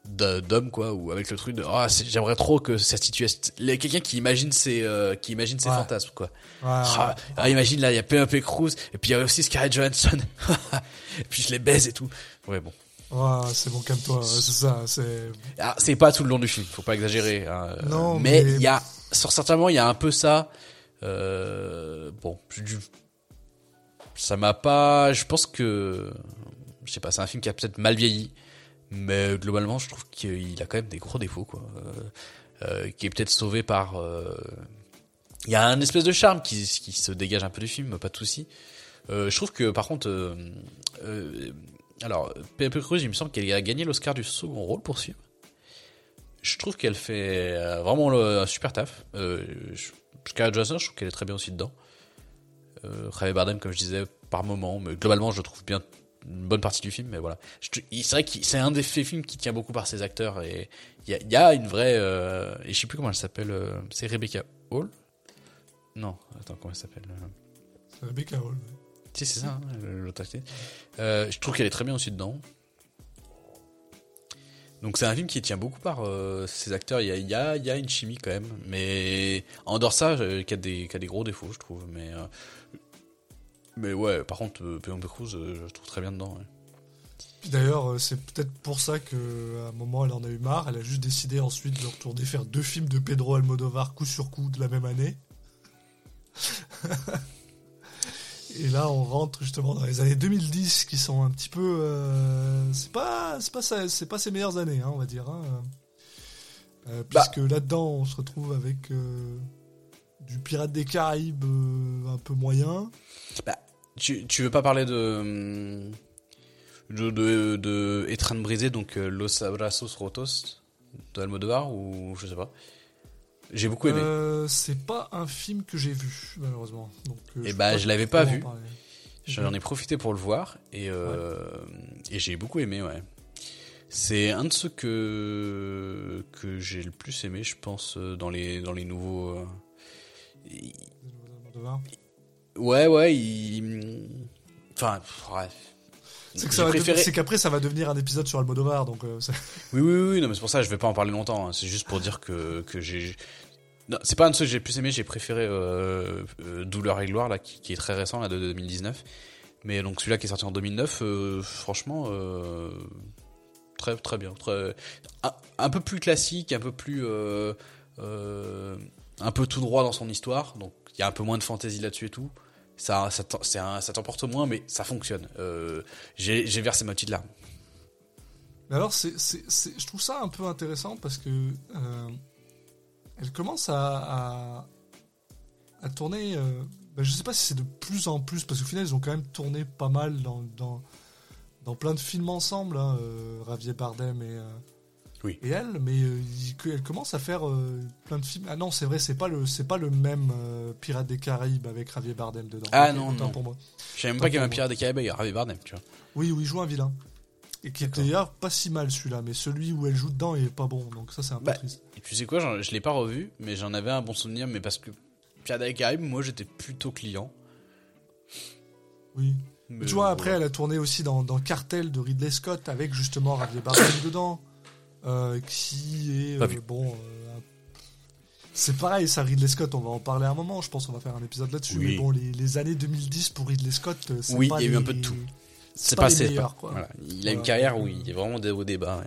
d'homme quoi ou avec le truc de oh, j'aimerais trop que cette situation quelqu'un qui imagine ses euh, qui imagine ses fantasmes quoi. Ah, ah, imagine là il y a Penelope Cruz et puis il y a aussi Scarlett Johansson. Et puis je les baise et tout. Ouais bon. C'est bon calme-toi c'est ça c'est ah, c'est pas tout le long du film faut pas exagérer hein. non mais il y a sur certains moments il y a un peu ça euh, bon ça m'a pas. Je pense que. Je sais pas, c'est un film qui a peut-être mal vieilli. Mais globalement, je trouve qu'il a quand même des gros défauts, quoi. Euh, euh, qui est peut-être sauvé par. Euh, il y a un espèce de charme qui, se dégage un peu du film, pas de souci. je trouve que par contre, alors Pepe Cruz, il me semble qu'elle a gagné l'Oscar du second rôle pour ce film. Je trouve qu'elle fait vraiment un super taf. Euh, Scarlett Johansson, je trouve qu'elle est très bien aussi dedans. Euh, Javier Bardem, comme je disais, par moment, mais globalement, je trouve bien une bonne partie du film, mais voilà. C'est vrai que c'est un des films qui tient beaucoup par ses acteurs et il y, y a, une vraie euh, et je sais plus comment elle s'appelle. Euh, c'est Rebecca Hall? Non, attends, comment elle s'appelle euh? C'est Rebecca Hall. Si c'est ça, hein, l'autre euh, Je trouve qu'elle est très bien aussi dedans. Donc c'est un film qui tient beaucoup par ses acteurs. Il y a, il y, a, il y a une chimie quand même, mais en dehors ça, qui a des, qui a des gros défauts, je trouve. Mais mais ouais, par contre, euh, Penelope Cruz, euh, je trouve très bien dedans. D'ailleurs, euh, c'est peut-être pour ça qu'à un moment, elle en a eu marre. Elle a juste décidé ensuite de retourner faire deux films de Pedro Almodovar coup sur coup de la même année. Et là, on rentre justement dans les années 2010 qui sont un petit peu. c'est pas, c'est pas, c'est pas ses meilleures années, hein, on va dire. Hein. Bah. puisque là-dedans, on se retrouve avec du Pirate des Caraïbes un peu moyen. Bah, tu, tu veux pas parler de de, de, de brisé, donc euh, Los Abrazos Rotos de Almodovar ou je sais pas. J'ai beaucoup aimé. Euh, c'est pas un film que j'ai vu malheureusement. Donc, et euh, eh bah je l'avais pas vu. J'en ai profité pour le voir et, et j'ai beaucoup aimé ouais. C'est un de ceux que que j'ai le plus aimé, je pense, dans les dans les nouveaux. Ouais, ouais, il. Enfin, bref. C'est qu'après ça va devenir un épisode sur Almodovar, donc. Euh, oui, oui, oui, non, mais c'est pour ça que je vais pas en parler longtemps. Hein. C'est juste pour dire que, que j'ai. Non, c'est pas un de ceux que j'ai plus aimé. J'ai préféré euh, euh, Douleur et gloire là, qui, est très récent là de 2019. Mais donc celui-là qui est sorti en 2009, franchement, très très bien, très un, un, peu plus classique, un peu plus un peu tout droit dans son histoire. Donc il y a un peu moins de fantaisie là-dessus et tout. Ça, ça, ça t'emporte moins, mais ça fonctionne. Euh, j'ai versé ma petite larme. Mais alors, je trouve ça un peu intéressant parce que euh, elle commence à, à, tourner. Euh, ben, je sais pas si c'est de plus en plus, parce qu'au final, ils ont quand même tourné pas mal dans, dans, plein de films ensemble, hein, Ravier Bardem et, oui. Et elle, mais euh, elle commence à faire euh, plein de films. Ah non, c'est vrai, c'est pas le, c'est pas le même euh, Pirate des Caraïbes avec Javier Bardem dedans. Ah non, non. pour moi. Je savais même pas qu'il y avait un Pirate des Caraïbes avec Javier Bardem, tu vois. Oui, oui, il joue un vilain. Et qui était d'ailleurs pas si mal celui-là, mais celui où elle joue dedans est pas bon, donc ça c'est un peu bah, triste. Et tu sais quoi, je l'ai pas revu, mais j'en avais un bon souvenir, mais parce que Pirate des Caraïbes, moi j'étais plutôt client. Oui. tu vois, après elle a tourné aussi dans, dans Cartel de Ridley Scott avec justement Javier Bardem dedans. Euh, qui est euh, bon. Euh, c'est pareil, ça Ridley Scott, on va en parler un moment. Je pense qu'on va faire un épisode là-dessus. Mais bon, les, années 2010 pour Ridley Scott, oui, il y a eu un peu de tout. c'est pas, c'est pas. Voilà. Il a une carrière où il est vraiment au débat.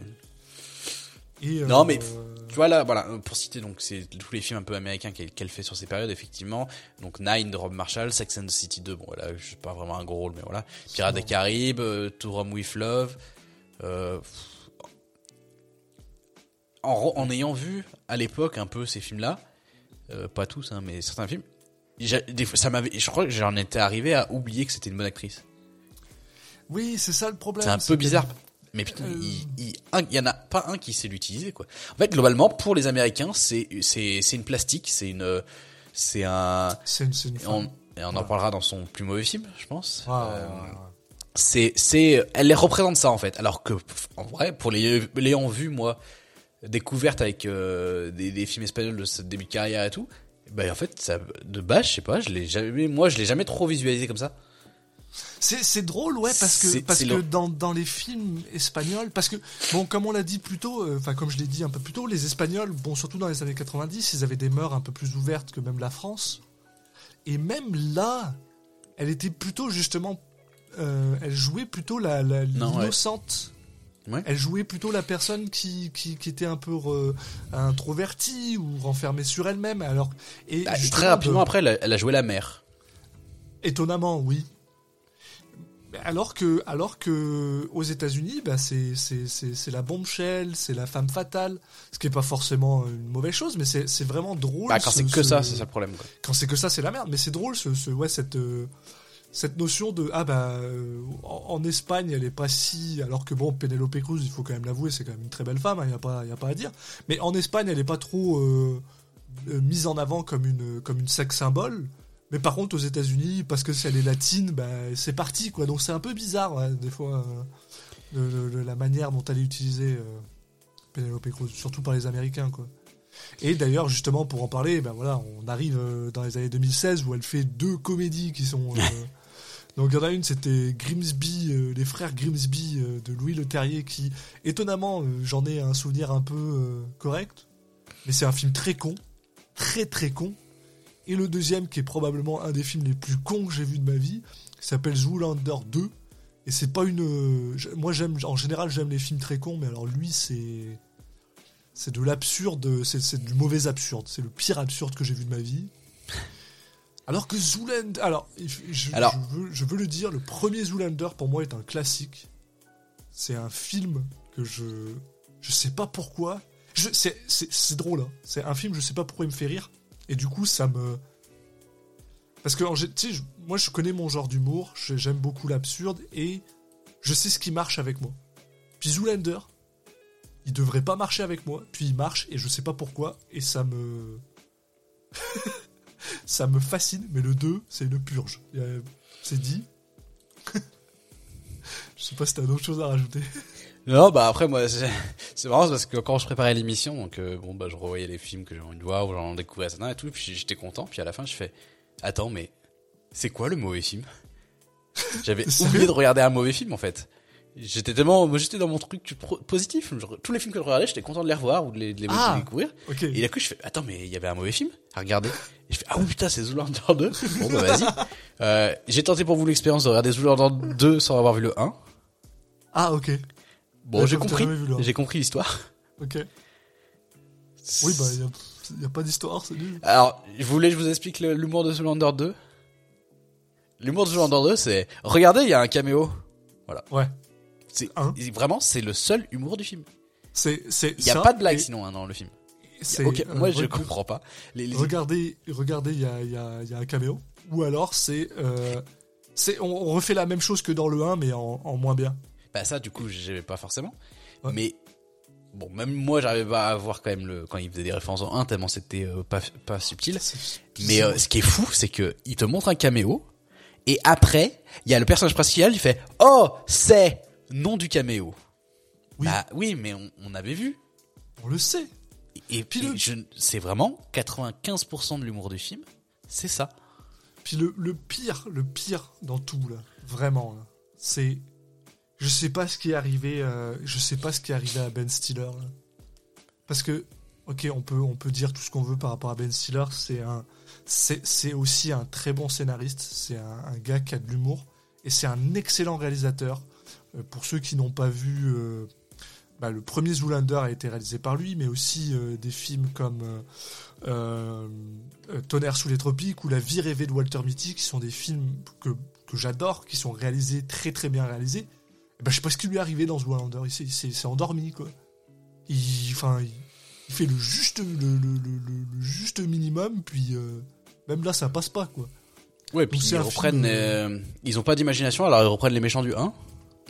non, mais tu vois là, voilà, pour citer donc c'est tous les films un peu américains qu'elle fait sur ces périodes effectivement. Donc Nine de Rob Marshall, Sex and the City 2, bon voilà, je sais pas vraiment un gros rôle, mais voilà. Pirates des Caraïbes, euh, To Rome with Love. Euh, en, en, ayant vu à l'époque un peu ces films-là, euh, pas tous, hein, mais certains films, des fois, ça m'avait, je crois que j'en étais arrivé à oublier que c'était une bonne actrice. Oui, c'est ça le problème. C'est un peu bizarre. Mais putain, euh. il, il, y en a pas un qui sait l'utiliser quoi. En fait, globalement, pour les Américains, c'est c'est c'est une plastique, c'est une c'est un. C'est une, une on, et on en parlera dans son plus mauvais film, je pense. Euh, c'est c'est elle les représente ça en fait. Alors que en vrai, pour les l'ayant vu moi découverte avec euh, des, des films espagnols de ce début de carrière et tout, ben en fait ça de base, je sais pas, je l'ai jamais moi je l'ai jamais trop visualisé comme ça. C'est drôle, ouais, parce que parce que dans, dans les films espagnols, parce que bon, comme on l'a dit plus tôt, euh, enfin comme je l'ai dit un peu plus tôt, les Espagnols, bon, surtout dans les années 90, ils avaient des mœurs un peu plus ouvertes que même la France, et même là, elle était plutôt justement, euh, elle jouait plutôt la l'innocente. Elle jouait plutôt la personne qui, qui, qui était un peu introvertie ou renfermée sur elle-même. Alors et bah, très rapidement après, elle a, elle a joué la mère. Étonnamment, oui. Alors que, alors que aux États-Unis, bah c'est c'est la bombshell, c'est la femme fatale, ce qui est pas forcément une mauvaise chose, mais c'est vraiment drôle. Bah, quand c'est que ça, c'est ça le problème. Quand c'est que ça, c'est la merde. Mais c'est drôle, ce, ce, ouais, cette euh, cette notion de ah bah euh, en, Espagne elle est pas si alors que bon Penelope Cruz il faut quand même l'avouer c'est quand même une très belle femme il hein, y a pas y a pas à dire mais en Espagne elle est pas trop euh, mise en avant comme une comme une sex symbole mais par contre, aux États-Unis, parce que si elle est latine, bah, c'est parti, quoi. Donc c'est un peu bizarre, des fois, euh, la manière dont elle est utilisée, euh, Penelope Cruz, surtout par les Américains, quoi. Et d'ailleurs, justement, pour en parler, ben voilà, on arrive euh, dans les années 2016 où elle fait deux comédies qui sont. donc il y en a une, c'était Grimsby, les frères Grimsby de Louis Le Terrier, qui, étonnamment, j'en ai un souvenir un peu correct, mais c'est un film très con, très très con, et le deuxième, qui est probablement un des films les plus cons que j'ai vu de ma vie, s'appelle Zoolander 2. Et c'est pas une. Moi, j'aime. En général, j'aime les films très cons, mais alors lui, c'est. C'est de l'absurde, c'est du mauvais absurde. C'est le pire absurde que j'ai vu de ma vie. Alors que Zoolander. Alors, je, alors... veux, je, veux, le dire, le premier Zoolander pour moi est un classique. C'est un film que je. Je sais pas pourquoi. C'est drôle, hein. C'est un film, je sais pas pourquoi il me fait rire. Et du coup, ça me. Parce que, tu sais, moi, je connais mon genre d'humour, j'aime beaucoup l'absurde, et je sais ce qui marche avec moi. Puis Zoolander, il devrait pas marcher avec moi, puis il marche, et je sais pas pourquoi, et ça me. ça me fascine, mais le 2, c'est une purge. C'est dit. je sais pas si t'as d'autres choses à rajouter. Non, bah après moi c'est marrant parce que quand je préparais l'émission, donc euh, bon bah je revoyais les films que j'ai envie de voir ou j'en découvrais certains et tout, puis j'étais content, puis à la fin je fais attends mais c'est quoi le mauvais film? J'avais oublié de regarder un mauvais film en fait. J'étais tellement, moi j'étais dans mon truc positif. tous les films que je regardais, j'étais content de les revoir ou de les, de les ah, découvrir. Et là coup je fais attends mais il y avait un mauvais film à regarder. Et je fais ah oui putain c'est Zoolander 2. bon bah vas-y. Euh, j'ai tenté pour vous l'expérience de regarder Zoolander 2 sans avoir vu le 1. Ah ok. Bon, j'ai compris. J'ai compris l'histoire. Ok. Oui, bah, il n'y a, pas d'histoire, c'est nul. Alors, je voulais je vous explique l'humour de Zoolander 2 L'humour de Zoolander 2, c'est regardez, il y a un caméo. Voilà. Ouais. C'est vraiment c'est le seul humour du film. C'est c'est Il y a pas de blague sinon hein, dans le film. C'est moi je comprends pas. Les, Regardez regardez il y a, y, a, y a un caméo ou alors c'est euh, c'est on, refait la même chose que dans le 1 mais en, en moins bien. Bah ça, du coup, j'avais pas forcément. Mais bon, même moi, j'arrivais pas à voir quand même le quand il faisait des références en 1 tellement c'était euh, pas pas subtil. Mais euh, ce qui est fou, c'est que il te montre un caméo et après, il y a le personnage principal, il fait "Oh, c'est nom du caméo." Oui. Bah oui, mais on, avait vu. On le sait. Et, puis c'est vraiment 95% de l'humour du film, c'est ça. Puis le, le pire, le pire dans tout là, vraiment, c'est je sais pas ce qui est arrivé. Euh, je sais pas ce qui est arrivé à Ben Stiller. Parce que, ok, on peut, on peut dire tout ce qu'on veut par rapport à Ben Stiller. C'est un, c'est aussi un très bon scénariste. C'est un, gars qui a de l'humour. et c'est un excellent réalisateur. Euh, pour ceux qui n'ont pas vu, euh, bah, le premier Zoolander a été réalisé par lui, mais aussi euh, des films comme Tonnerre sous les tropiques ou La vie rêvée de Walter Mitty, qui sont des films que, que j'adore, qui sont réalisés très très bien réalisés. bah, je sais pas ce qui lui est arrivé dans Zoolander, il s'est endormi quoi. Il, enfin, il, fait le juste, le, le, le, juste minimum, puis même là ça passe pas quoi. Ouais, puis ils reprennent. Euh, ils ont pas d'imagination, alors ils reprennent les méchants du 1.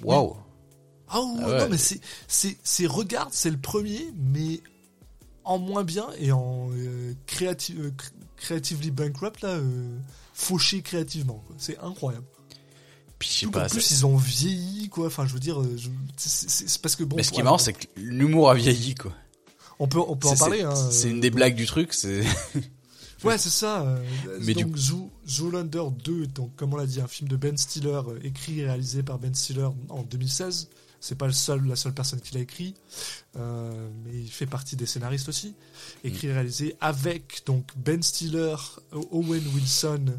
Waouh. Ah, ah non, mais c'est, c'est, c'est regarde, c'est le premier, mais en moins bien et en euh, euh creatively bankrupt là, euh, fauché créativement. C'est incroyable. Puis pas, en plus ils ont vieilli quoi. Enfin, je veux dire, c'est, parce que bon. Mais ce qui est marrant, c'est que l'humour a vieilli quoi. On peut, on peut en parler. Hein, c'est une des blagues du truc. C'est. Ouais, c'est ça. Euh, Mais donc, Zoolander 2, donc, comme on l'a dit, un film de Ben Stiller, euh, écrit et réalisé par Ben Stiller en 2016. C'est pas le seul, la seule personne qui l'a écrit, euh, mais il fait partie des scénaristes aussi. Écrit et réalisé avec donc Ben Stiller, Owen Wilson,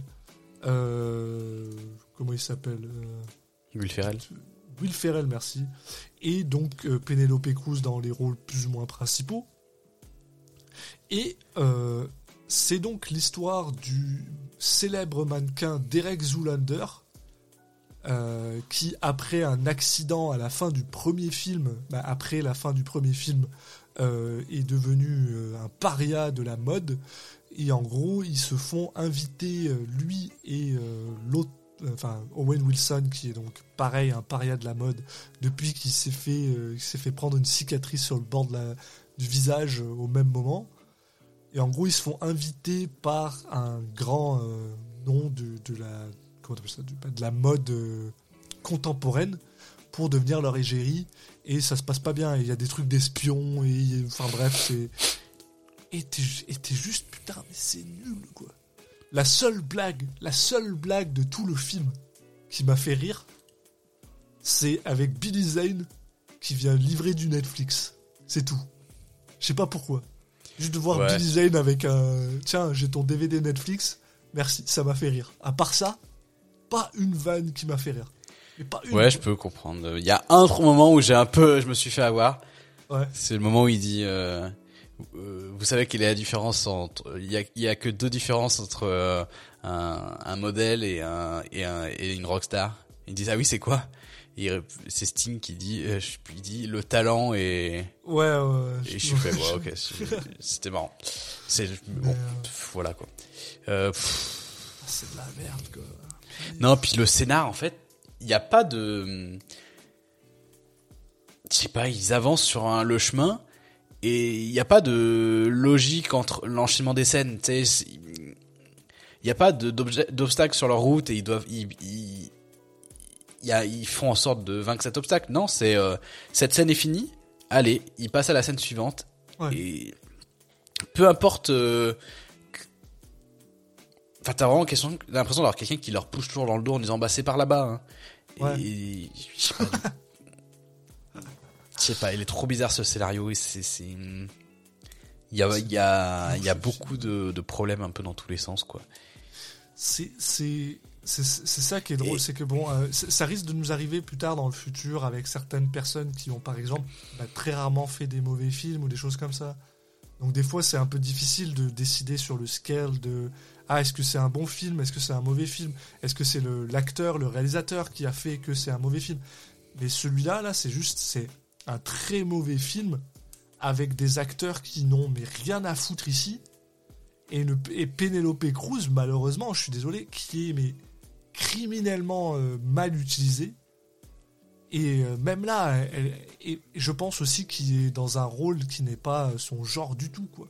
comment il s'appelle Will Ferrell. Will Ferrell, merci. Et donc Penelope Cruz dans les rôles plus ou moins principaux. Et c'est donc l'histoire du célèbre mannequin Derek Zoolander, euh, qui, après un accident à la fin du premier film, bah, après la fin du premier film, euh, est devenu euh, un paria de la mode. Et en gros, ils se font inviter, lui et l'autre, enfin Owen Wilson, qui est donc pareil, un paria de la mode, depuis qu'il s'est fait, s'est fait prendre une cicatrice sur le bord du visage au même moment. Et en gros, ils se font inviter par un grand euh, nom de, la, comment ça, de, la mode euh, contemporaine pour devenir leur égérie. Et ça se passe pas bien. Il y a des trucs d'espions. Et enfin bref, c'est. Et t'es juste putain, mais c'est nul quoi. La seule blague, la seule blague de tout le film qui m'a fait rire, c'est avec Billy Zane qui vient livrer du Netflix. C'est tout. Je sais pas pourquoi. Juste de voir Billy Zane avec un. Tiens, j'ai ton DVD Netflix. Merci, ça m'a fait rire. À part ça, pas une vanne qui m'a fait rire. pas ouais, je peux comprendre. Il y a un autre moment où j'ai un peu, je me suis fait avoir. Ouais. C'est le moment où il dit, euh, euh, vous savez quelle est la différence entre, il y a, il y a que deux différences entre euh, un, un, modèle et un, et un et une rockstar. Il dit ah oui c'est quoi? C'est Sting qui dit, euh, je lui dis le talent et ouais, ouais et je suis fait ouais, ok c'était marrant. C'est bon, euh, voilà quoi. Euh, c'est de la merde quoi. Non puis le scénar en fait il n'y a pas de je sais pas ils avancent sur un, le chemin et il n'y a pas de logique entre l'enchaînement des scènes tu sais il n'y a pas d'obstacles sur leur route et ils doivent ils ils font en sorte de vaincre cet obstacle. Non, c'est euh, cette scène est finie. Allez, ils passent à la scène suivante. Et peu importe. Euh, enfin, t'as vraiment l'impression d'avoir quelqu'un qui leur pousse toujours dans le dos en disant bah c'est par là-bas. Hein. Et je sais pas, il est trop bizarre ce scénario c'est il y a il y a il y a beaucoup de, de problèmes un peu dans tous les sens quoi. C'est c'est c'est ça qui est drôle, c'est que bon, euh, ça risque de nous arriver plus tard dans le futur avec certaines personnes qui ont par exemple bah, très rarement fait des mauvais films ou des choses comme ça. Donc des fois c'est un peu difficile de décider sur le scale de ah est-ce que c'est un bon film, est-ce que c'est un mauvais film, est-ce que c'est l'acteur, le, réalisateur qui a fait que c'est un mauvais film? Mais celui-là là c'est juste c'est un très mauvais film avec des acteurs qui n'ont mais rien à foutre ici. Et, une, et Penelope Cruz, malheureusement, je suis désolé, qui est mais criminellement euh, mal utilisé. Et euh, même là, et je pense aussi qu'il est dans un rôle qui n'est pas son genre du tout, quoi.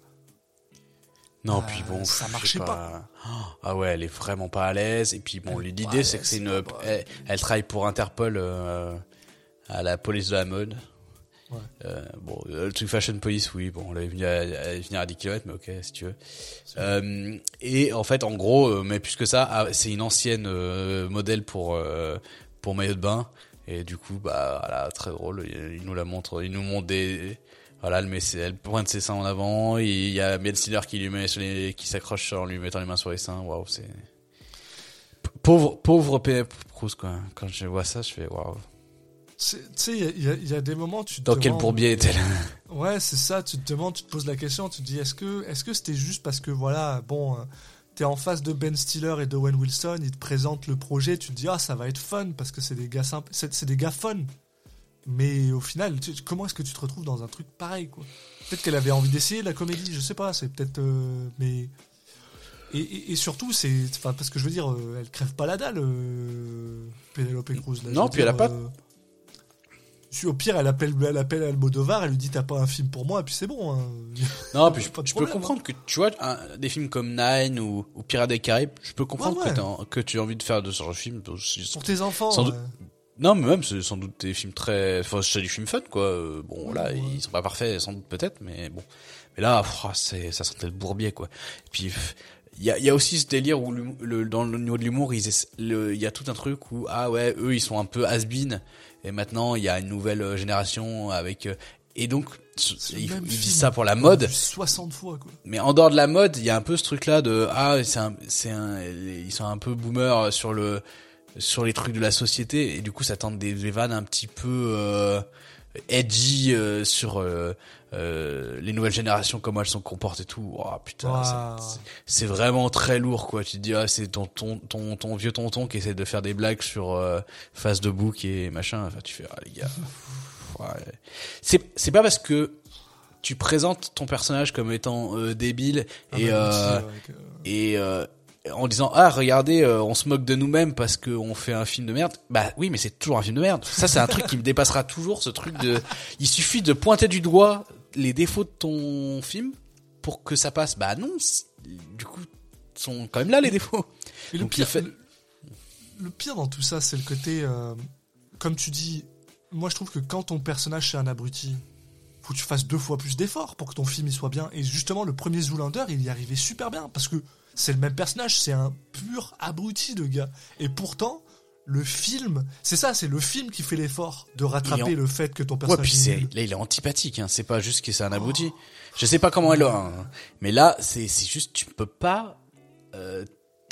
Non, puis bon, euh, ça marchait pas. Ah ouais, elle est vraiment pas à l'aise. Et puis bon, l'idée c'est que c'est une, elle, travaille pour Interpol à la police de la mode. Euh, bon, le truc Fashion Police, oui, bon, on l'avait venu à, venir à 10 km, mais ok, si tu veux. Euh, et en fait, en gros, euh, mais plus que ça, ah, c'est une ancienne euh, modèle pour pour maillot de bain. Et du coup, bah, voilà, très drôle. Il, nous la montre, il nous montre des, voilà, elle met elle pointe ses seins en avant. Il y a Ben Stiller qui lui met sur les, qui s'accroche en lui mettant les mains sur les seins. Waouh, c'est pauvre, pauvre Penelope Cruz, quoi. Quand je vois ça, je fais waouh. Tu sais, il y, y a, des moments, tu te Dans quel bourbier était-elle Ouais, c'est ça, tu te demandes, tu te poses la question, tu te dis, est-ce que est-ce que c'était juste parce que, voilà, bon, euh, t'es en face de Ben Stiller et d'Owen Wilson, ils te présentent le projet, tu te dis, ah, ça va être fun, parce que c'est des gars sympas, c'est des gars fun. Mais au final, comment est-ce que tu te retrouves dans un truc pareil, quoi? Peut-être qu'elle avait envie d'essayer la comédie, je sais pas, c'est peut-être... Euh, mais... Et, surtout, c'est, enfin, parce que je veux dire, euh, elle crève pas la dalle, Penelope Cruz. non, puis elle a pas au pire, elle appelle, elle appelle Almodovar, elle lui dit t'as pas un film pour moi, et puis c'est bon. Hein. Non, puis je, peux comprendre que tu vois des films comme Nine ou, ou Pirates des Caraïbes, je peux comprendre Que, tu as envie de faire de ce genre de film. Pour tes enfants. Non, mais même c'est sans doute des films très, enfin c'est des films fun quoi. Bon là, ils sont pas parfaits, sans doute peut-être, mais bon. Mais là, c'est ça sentait le bourbier quoi. Et puis il y a, y a, aussi ce délire où le, dans le niveau de l'humour, il y a tout un truc où ah ouais, eux ils sont un peu has-been et maintenant il y a une nouvelle euh, génération avec euh, et donc ils disent ça pour la mode 60 fois quoi. Mais en dehors de la mode, il y a un peu ce truc là de ah c'est un c'est un ils sont un peu boomers sur le sur les trucs de la société et du coup ça tente des, vannes un petit peu euh, edgy euh, sur euh, les nouvelles générations comment elles sont comportent et tout. Oh, putain, c'est vraiment très lourd quoi. Tu te dis ah c'est ton, ton ton ton vieux tonton qui essaie de faire des blagues sur euh, face de bouc et machin. Enfin tu fais ah les gars. Ouais. C'est c'est pas parce que tu présentes ton personnage comme étant euh, débile ah et bah, et en disant ah regardez euh, on se moque de nous-mêmes parce qu'on fait un film de merde bah oui mais c'est toujours un film de merde ça c'est un truc qui me dépassera toujours ce truc de il suffit de pointer du doigt les défauts de ton film pour que ça passe bah non du coup sont quand même là les défauts le, pire, le, pire dans tout ça c'est le côté euh, comme tu dis moi je trouve que quand ton personnage c'est un abruti faut que tu fasses deux fois plus d'efforts pour que ton film y soit bien et justement le premier Zoolander il y arrivait super bien parce que c'est le même personnage, c'est un pur abruti de gars. Et pourtant, le film, c'est ça, c'est le film qui fait l'effort de rattraper le fait que ton personnage. Ouais, puis là, il est antipathique. Hein. C'est pas juste que c'est un abruti. Je sais pas comment elle a, hein. mais là, c'est c'est juste tu peux pas euh,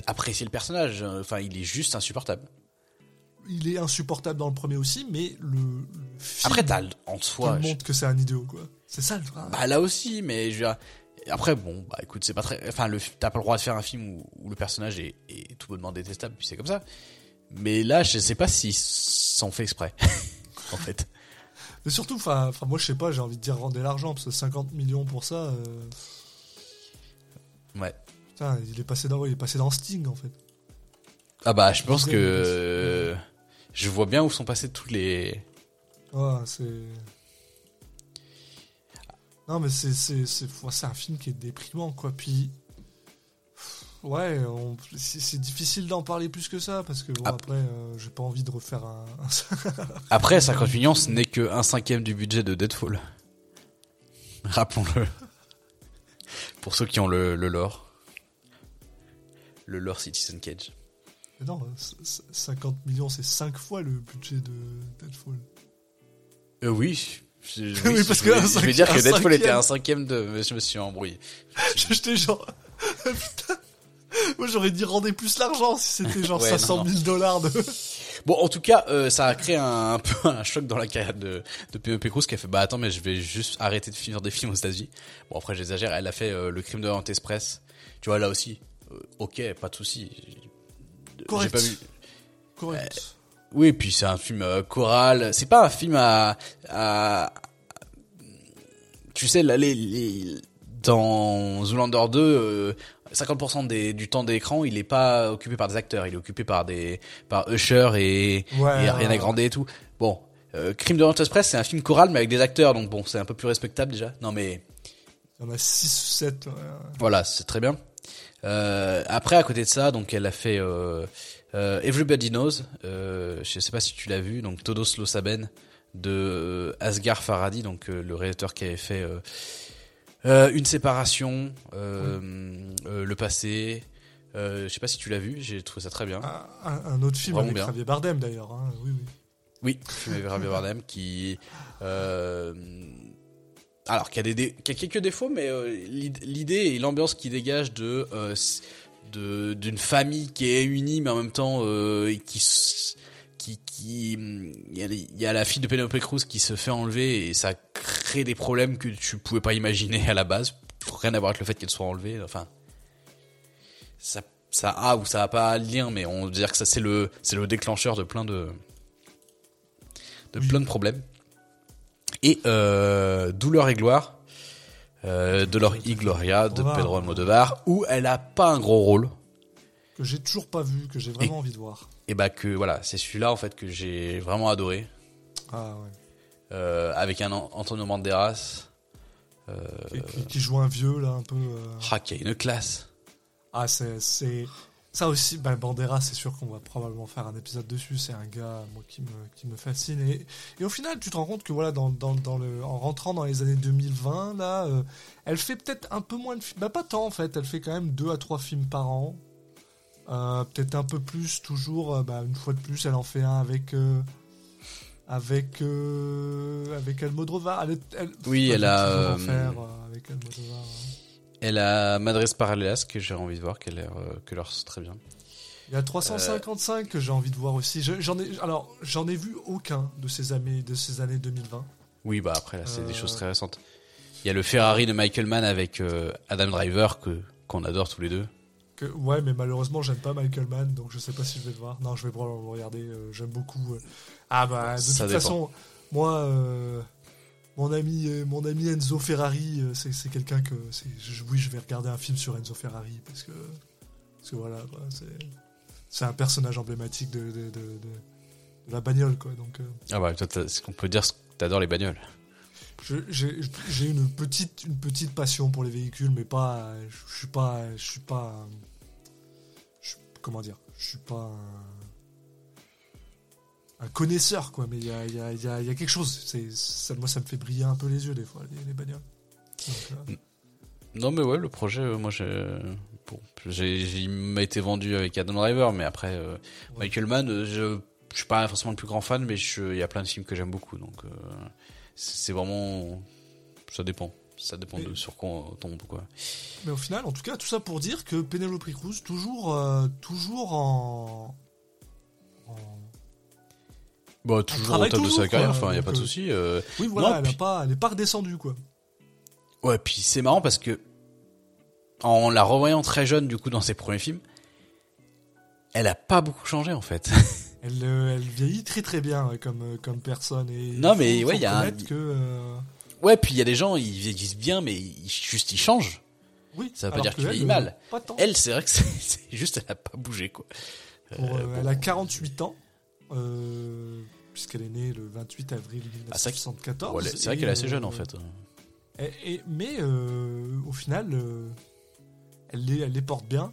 apprécier le personnage. Enfin, il est juste insupportable. Il est insupportable dans le premier aussi, mais le, film après t'as en soi montre que c'est un idiot quoi. C'est ça le. Bah là aussi, mais je après, bon, bah écoute, c'est pas très. Enfin, le, t'as pas le droit de faire un film où, le personnage est, est, tout bonnement détestable, puis c'est comme ça. Mais là, je sais pas si s'en fait exprès, en fait. Mais surtout, enfin, moi, je sais pas, j'ai envie de dire rendez l'argent, parce que 50 millions pour ça. Euh... Ouais. Putain, il est passé dans, il est passé dans Sting, en fait. Ah bah, je pense que je vois bien où sont passés tous les. Ouais, c'est. Non, mais c'est, c'est, c'est, un film qui est déprimant, quoi. Puis, ouais, c'est, difficile d'en parler plus que ça, parce que bon, après, euh, j'ai pas envie de refaire un. après, 50 millions, ce n'est que un cinquième du budget de Deadfall. Rappelons-le. Pour ceux qui ont le, le lore. Le lore Citizen Cage. Mais non, 50 millions, c'est 5 fois le budget de Deadfall. Euh, oui, je, oui, parce que je vais dire que Deadpool était un cinquième de. Je me suis embrouillé. J'étais genre. Moi j'aurais dit rendez plus l'argent si c'était genre 500 000 dollars de. Bon, en tout cas, euh, ça a créé un, peu un choc dans la carrière de, de Penelope Cruz qui a fait bah attends mais je vais juste arrêter de finir des films aux États-Unis. Bon après j'exagère, elle a fait euh, le crime de Orient Express. Tu vois là aussi, euh, ok, pas de souci. J'ai pas vu. Correct. Oui, puis c'est un film euh, choral. C'est pas un film à, à tu sais, là, les, les, dans Zoolander 2, 50% euh, des, du temps d'écran, il est pas occupé par des acteurs, il est occupé par des par Usher et, ouais, et Ariana Grande et tout. Bon, euh, Crime de Express, c'est un film choral mais avec des acteurs, donc bon, c'est un peu plus respectable déjà. Non mais il y en a 6 ou 7. Voilà, c'est très bien. Euh, après, à côté de ça, donc elle a fait euh, euh, Everybody Knows, je sais pas si tu l'as vu, donc Todos lo saben de Asghar Farhadi, donc le réalisateur qui avait fait une séparation, le passé. je sais pas si tu l'as vu, j'ai trouvé ça très bien. Un, autre film avec Javier Bardem d'ailleurs, hein, oui oui. Oui, film avec Javier Bardem qui alors qu'il y a des, qu'il y a quelques défauts, mais l'idée et l'ambiance qui dégage de de d'une famille qui est unie mais en même temps euh, qui qui qui il y, a, il y a la fille de Penelope Cruz qui se fait enlever et ça crée des problèmes que tu pouvais pas imaginer à la base. Rien à voir avec le fait qu'elle soit enlevée enfin. Ça ça a ou ça a pas lien mais on veut dire que ça c'est le c'est le déclencheur de plein de de plein de problèmes. Et euh, douleur et gloire euh, de leur Gloria de Pedro Almodovar, où elle a pas un gros rôle. Que j'ai toujours pas vu, que j'ai vraiment envie de voir. Et bah que voilà, c'est celui-là en fait que j'ai vraiment adoré. Ah ouais. Euh, avec un Antonio Banderas. Euh, qui, joue un vieux là un peu. Ah, qui a une classe. Ah c'est ça aussi, bah, Bandera, c'est sûr qu'on va probablement faire un épisode dessus. C'est un gars moi, qui, me, qui me fascine. Et, et, au final, tu te rends compte que voilà, dans, dans, dans le, en rentrant dans les années 2020, là, euh, elle fait peut-être un peu moins de films. Bah, pas tant en fait. Elle fait quand même deux à trois films par an. Euh, peut-être un peu plus, toujours. Euh, bah, une fois de plus, elle en fait un avec. avec avec Almodovar. Elle, elle, oui, elle a. Faire, avec Almodovar. Elle a Madres Paralelas que j'ai envie de voir, qu'elle euh, que leur très bien. Il y a 355 que j'ai envie de voir aussi. J'en ai, alors, j'en ai vu aucun de ces années, de ces années 2020. Oui, bah après, là, c'est des choses très récentes. Il y a le Ferrari de Michael Mann avec euh, Adam Driver que qu'on adore tous les deux. Que, ouais, mais malheureusement, j'aime pas Michael Mann, donc je sais pas si je vais le voir. Non, je vais probablement le regarder. Euh, j'aime beaucoup. Ah bah, de toute façon, moi, mon ami, euh, mon ami Enzo Ferrari, euh, c'est quelqu'un que. oui, je vais regarder un film sur Enzo Ferrari parce que. Parce que voilà, c'est un personnage emblématique de, de, la bagnole, quoi. Donc, euh. Ah bah, toi, ce qu'on peut dire, que t'adores les bagnoles. J'ai une petite, une petite passion pour les véhicules, mais pas. Je suis pas. Je suis pas. Comment dire Je suis pas un connaisseur, quoi. Mais il y a, y, a, y a, quelque chose. C'est, ça, moi, ça me fait briller un peu les yeux, des fois, les, bagnoles. Euh. Non, mais ouais, le projet, euh, moi, j'ai. Bon, il m'a été vendu avec Adam Driver, mais après, euh, Michael Mann, je, je suis pas forcément le plus grand fan, mais il y a plein de films que j'aime beaucoup. Donc, c'est vraiment. Ça dépend. Ça dépend de sur quoi on tombe, quoi. Mais au final, en tout cas, tout ça pour dire que Penelope Cruz, toujours, toujours en, Bon, bah, toujours au top de sa carrière, enfin, il n'y a pas de souci. Euh. Oui, voilà, elle, n'est pas, pas redescendue, quoi. Ouais, puis c'est marrant parce que, en la revoyant très jeune, du coup, dans ses premiers films, elle a pas beaucoup changé, en fait. elle, euh, elle vieillit très très bien comme, euh, comme personne. Et non, mais ouais, il y a un... que. Ouais, puis il y a des gens, ils vieillissent bien, mais ils, juste ils changent. Oui. Ça veut pas dire qu'ils vieillissent mal. Elle, c'est vrai que c'est juste, elle a pas bougé, quoi. Elle a 48 ans. Euh, puisqu'elle est née le 28 avril 1974. Ah, c'est vrai qu'elle est assez jeune en euh, fait. Et, mais euh, au final, elle, les, elle les porte bien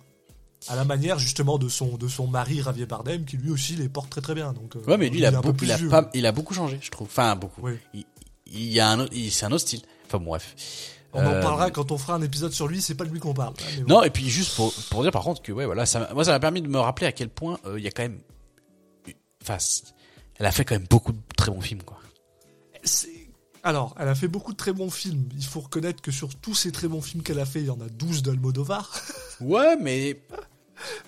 à la manière justement de son de son mari Javier Bardem qui lui aussi les porte très très bien donc ouais mais lui il a, beaucoup, il, a il a beaucoup changé je trouve enfin beaucoup il, il, y a un c'est un autre style enfin bref on en parlera quand on fera un épisode sur lui c'est pas de lui qu'on parle non et puis juste pour, pour dire par contre que ouais voilà ça moi ça m'a permis de me rappeler à quel point il y a quand même enfin, elle a fait quand même beaucoup de très bons films, quoi. Alors, elle a fait beaucoup de très bons films. Il faut reconnaître que sur tous ces très bons films qu'elle a fait, il y en a 12 d'Almodovar. Ouais, mais.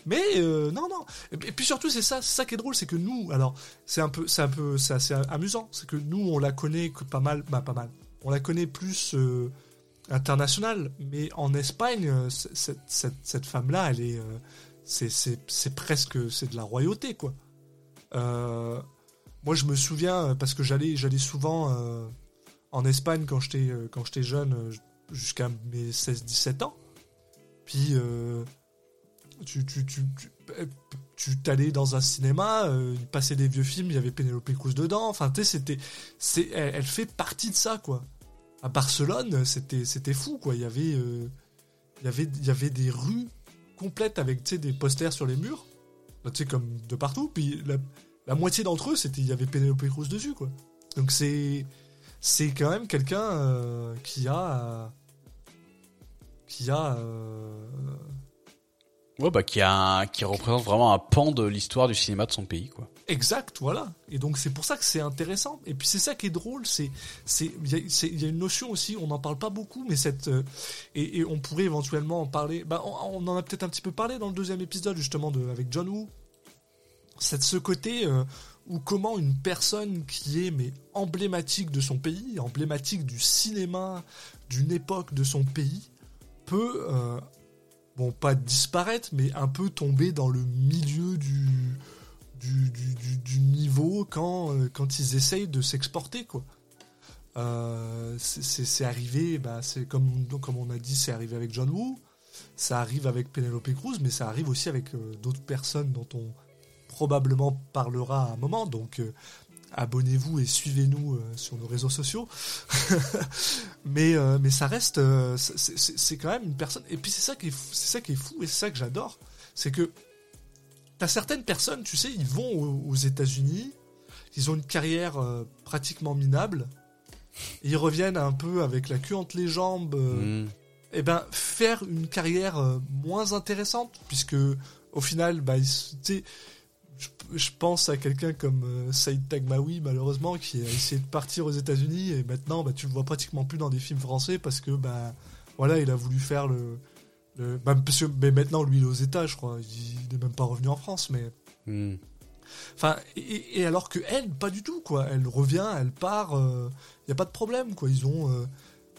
Mais euh, non, non. Et puis surtout, c'est ça, ça qui est drôle, c'est que nous, alors, c'est un peu, c'est un peu, c'est assez amusant, c'est que nous, on la connaît que pas mal, bah pas mal. On la connaît plus euh, internationale, mais en Espagne, euh, cette, femme-là, elle est, c'est presque, c'est de la royauté, quoi. Moi, je me souviens, parce que j'allais, j'allais souvent en Espagne quand j'étais, quand j'étais jeune, jusqu'à mes 16-17 ans. Puis, tu, tu, tu, tu t'allais dans un cinéma, il passait des vieux films, il y avait Penelope Cruz dedans. Enfin, tu sais, c'était, c'est, elle, fait partie de ça, quoi. À Barcelone, c'était, c'était fou, quoi. Il y avait, il y avait, il y avait des rues complètes avec, tu sais, des posters sur les murs tu sais, comme de partout. Puis la, moitié d'entre eux, c'était il y avait Penelope Cruz dessus, quoi. Donc c'est c'est quand même quelqu'un euh, qui a qui a euh, Ouais, bah qui a qui représente vraiment un pan de l'histoire du cinéma de son pays, quoi. Exact, voilà. Et donc c'est pour ça que c'est intéressant. Et puis c'est ça qui est drôle, c'est c'est il y, a une notion aussi, on n'en parle pas beaucoup, mais cette euh, et, on pourrait éventuellement en parler. Bah on, en a peut-être un petit peu parlé dans le deuxième épisode justement de avec John Woo. C'est ce côté euh, où comment une personne qui est mais emblématique de son pays, emblématique du cinéma d'une époque de son pays, peut euh, bon pas disparaître, mais un peu tomber dans le milieu du du, niveau quand, euh, quand ils essayent de s'exporter, quoi. Euh, c'est arrivé, bah, c'est comme, comme on a dit, c'est arrivé avec John Woo, ça arrive avec Penelope Cruz, mais ça arrive aussi avec euh, d'autres personnes dont on probablement parlera à un moment. Donc abonnez-vous et suivez-nous sur nos réseaux sociaux. mais, mais ça reste, c'est quand même une personne. Et puis c'est ça qui est, c'est ça qui est fou et c'est ça que j'adore, c'est que T'as certaines personnes, tu sais, ils vont aux, États-Unis, ils ont une carrière euh, pratiquement minable, ils reviennent un peu avec la queue entre les jambes. Euh, mm. Et eh ben, faire une carrière euh, moins intéressante, puisque au final, bah, tu je, pense à quelqu'un comme Saïd Tagmaoui, malheureusement, qui a essayé de partir aux États-Unis et maintenant, bah, tu le vois pratiquement plus dans des films français parce que, bah, voilà, il a voulu faire le, bah, mais maintenant, lui, il est aux États, je crois. Il n'est même pas revenu en France, mais. Hmm. Enfin, et, alors que elle, pas du tout, quoi. Elle revient, elle part, il euh, n'y a pas de problème, quoi. Ils ont. Euh,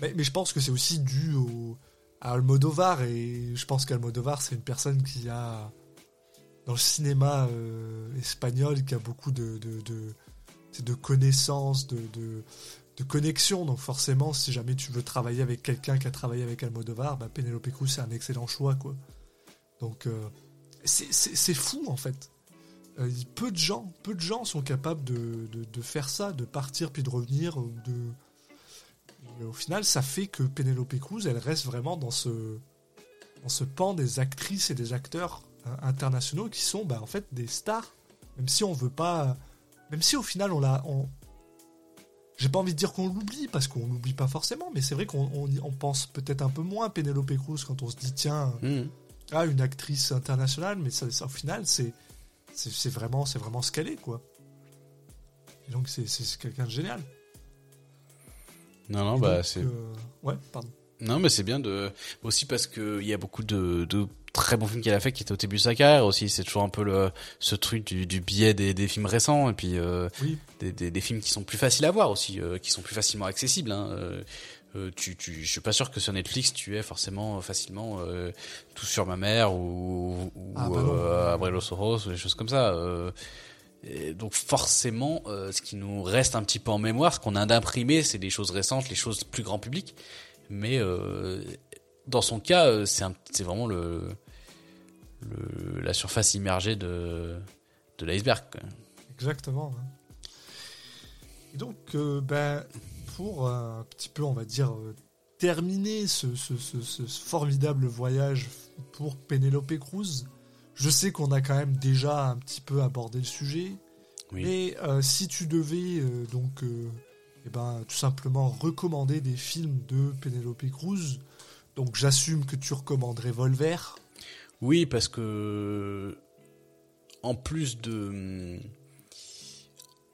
mais, je pense que c'est aussi dû au, à Almodovar, et je pense qu'Almodovar, c'est une personne qui a. Dans le cinéma euh, espagnol, qui a beaucoup de, de, de, de connaissances, de, de connexion. Donc forcément, si jamais tu veux travailler avec quelqu'un qui a travaillé avec Almodovar, bah Penelope Cruz c'est un excellent choix, quoi. Donc euh, c'est fou en fait. Euh, peu de gens, peu de gens sont capables de, de, faire ça, de partir puis de revenir. De... au final, ça fait que Penelope Cruz, elle reste vraiment dans ce, dans ce pan des actrices et des acteurs internationaux qui sont bah, en fait des stars. Même si on veut pas, même si au final on l'a, on, j'ai pas envie de dire qu'on l'oublie, parce qu'on l'oublie pas forcément, mais c'est vrai qu'on on, pense peut-être un peu moins à Penelope Cruz quand on se dit, tiens, hmm. ah, une actrice internationale, mais ça, au final, c'est, c'est, vraiment, c'est vraiment ce qu'elle est, quoi. Et donc, c'est, quelqu'un de génial. Non, non, bah, c'est. Euh, ouais, pardon. Non, mais c'est bien de aussi parce que il y a beaucoup de, de très bons films qu'elle a fait qui étaient au début de sa carrière aussi. C'est toujours un peu le ce truc du, du biais des, des films récents et puis euh, des, des, des, films qui sont plus faciles à voir aussi, euh, qui sont plus facilement accessibles. Hein. Euh, euh tu, tu, je suis pas sûr que sur Netflix tu aies forcément facilement tout sur ma mère ou, ou ah, bah Abrelo Soros ou des choses comme ça. Et donc forcément, ce qui nous reste un petit peu en mémoire, ce qu'on a d'imprimer, c'est des choses récentes, les choses plus grand public mais euh, dans son cas, euh, c'est vraiment le, le, la surface immergée de, de l'iceberg. Exactement. Et donc, euh, ben, pour un petit peu, on va dire, terminer ce, ce, ce, formidable voyage pour Penelope Cruz, je sais qu'on a quand même déjà un petit peu abordé le sujet, mais si tu devais donc eh ben, tout simplement recommander des films de Penelope Cruz. Donc j'assume que tu recommanderais Volver. Oui, parce que en plus de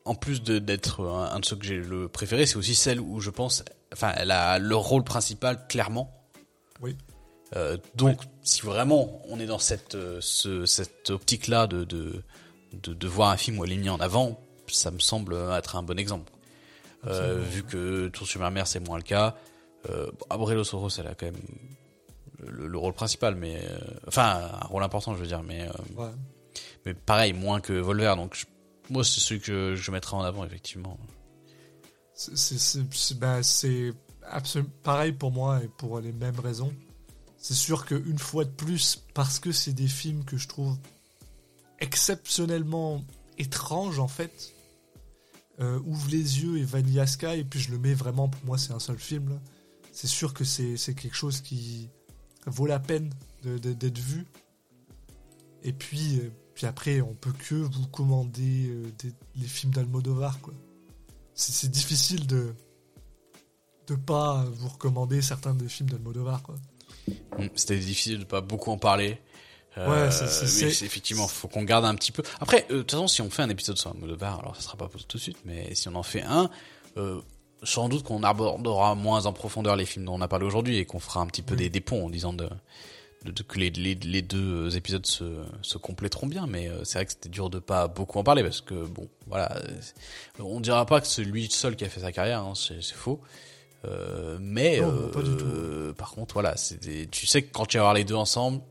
en plus d'être un, de ceux que j'ai le préféré, c'est aussi celle où je pense, enfin, elle a le rôle principal clairement. Oui. Euh, donc, si vraiment on est dans cette euh, cette optique-là de, de, de voir un film où elle est mise en avant, ça me semble être un bon exemple. Euh, vu que Tour sur ma mère c'est moins le cas. Euh, Abrelo Soros elle a quand même le, rôle principal, mais euh, enfin un rôle important je veux dire, mais euh, mais pareil moins que Volver, donc moi c'est celui que je mettrai en avant effectivement. C'est ben, absolument pareil pour moi et pour les mêmes raisons. C'est sûr qu'une fois de plus, parce que c'est des films que je trouve exceptionnellement étranges en fait, euh, Ouvre les yeux et Vanilla Sky, et puis je le mets vraiment, pour moi c'est un seul film. C'est sûr que c'est quelque chose qui vaut la peine d'être vu. Et puis, euh, puis après, on peut que vous commander euh, les films d'Almodovar. C'est difficile de de pas vous recommander certains des films d'Almodovar. Hum, c'était difficile de pas beaucoup en parler. ouais, c'est effectivement, faut qu'on garde un petit peu. Après, de toute façon, si on fait un épisode sur Almodovar, alors ça sera pas tout de suite, mais si on en fait un, sans doute qu'on abordera moins en profondeur les films dont on a parlé aujourd'hui et qu'on fera un petit peu des, des ponts en disant de que les, les, les, deux épisodes se, se compléteront bien, mais euh, c'est vrai que c'était dur de pas beaucoup en parler parce que bon, voilà, euh, on dira pas que c'est lui seul qui a fait sa carrière, hein, c'est faux. Euh, mais euh, par contre, voilà, tu sais que quand tu vas voir les deux ensemble,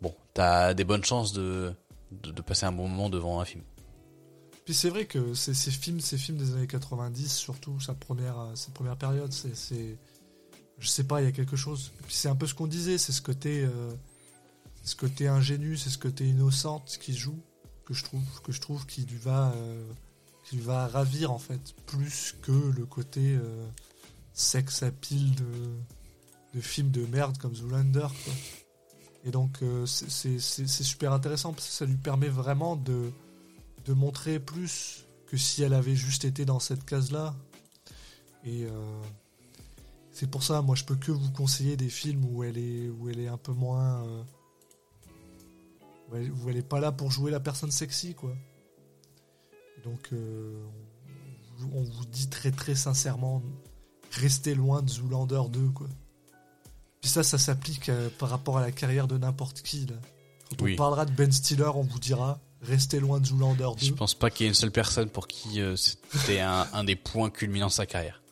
bon, t'as des bonnes chances de, de, de, passer un bon moment devant un film. Puis c'est vrai que ces, films, ces films des années 90, surtout sa première, sa première période, c'est je sais pas, il y a quelque chose. C'est un peu ce qu'on disait, c'est ce côté, euh, ce côté ingénu, c'est ce côté innocente qui joue, que je trouve, que je trouve qui lui va, euh, qui va ravir en fait, plus que le côté euh, sexe à pile de, films de merde comme Zoolander. Et donc c'est super intéressant parce que ça lui permet vraiment de, de montrer plus que si elle avait juste été dans cette case-là. Et c'est pour ça, moi, je peux que vous conseiller des films où elle est, où elle est un peu moins, euh, où, elle, est pas là pour jouer la personne sexy, quoi. Donc, euh, on, vous dit très très sincèrement, restez loin de Zoolander 2, quoi. Puis ça, ça s'applique euh, par rapport à la carrière de n'importe qui. Là. Quand on parlera de Ben Stiller, on vous dira restez loin de Zoolander 2. Je pense pas qu'il y ait une seule personne pour qui c'était un, un, des points culminants de sa carrière.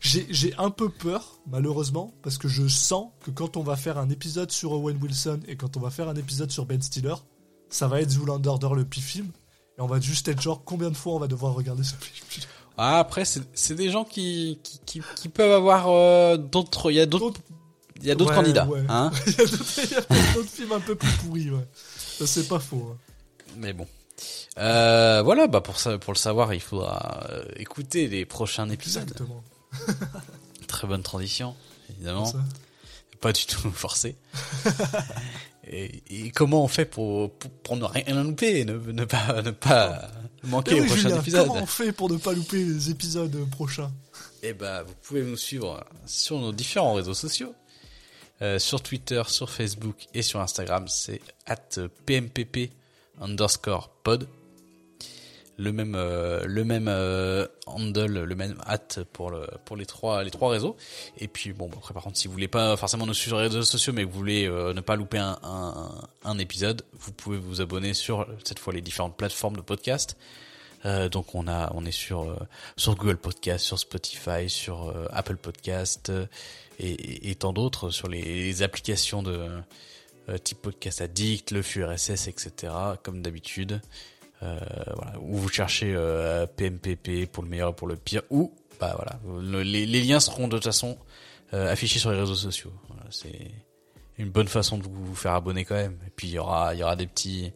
J'ai un peu peur, malheureusement, parce que je sens que quand on va faire un épisode sur Owen Wilson et quand on va faire un épisode sur Ben Stiller, ça va être Zoolander le pif-film. Et on va juste être genre, combien de fois on va devoir regarder ce film? Ah, Après, c'est des gens qui, qui, qui, peuvent avoir euh, d'autres... Il y a d'autres... Il y a d'autres candidats. Hein il y a d'autres films un peu plus pourris, ouais. Ça, c'est pas faux. Hein. Mais bon. Euh, voilà, bah pour ça, pour le savoir, il faudra euh, écouter les prochains épisodes. Exactement. Très bonne transition, évidemment. Pas du tout forcé. et, comment on fait pour, pour, ne rien louper, ne, ne pas, ne pas manquer les prochains épisodes Comment on fait pour ne pas louper les épisodes prochains? Eh ben, vous pouvez nous suivre sur nos différents réseaux sociaux. Euh, sur Twitter, sur Facebook et sur Instagram, c'est at pmpp underscore pod le même euh, le même euh, handle, le même hat pour le pour les trois les trois réseaux. Et puis bon après par contre si vous voulez pas forcément nous suivre sur les réseaux sociaux mais vous voulez euh, ne pas louper un, un, un, épisode, vous pouvez vous abonner sur cette fois les différentes plateformes de podcast. donc on a on est sur sur Google Podcast, sur Spotify, sur Apple Podcast et, et, tant d'autres sur les, applications de type podcast addict, le flux RSS, etc. Comme d'habitude. Euh, voilà, ou vous cherchez euh, PMPP pour le meilleur et pour le pire, ou bah voilà, les, liens seront de toute façon euh, affichés sur les réseaux sociaux. c'est une bonne façon de vous faire abonner quand même. Et puis il y aura, il y aura des petits,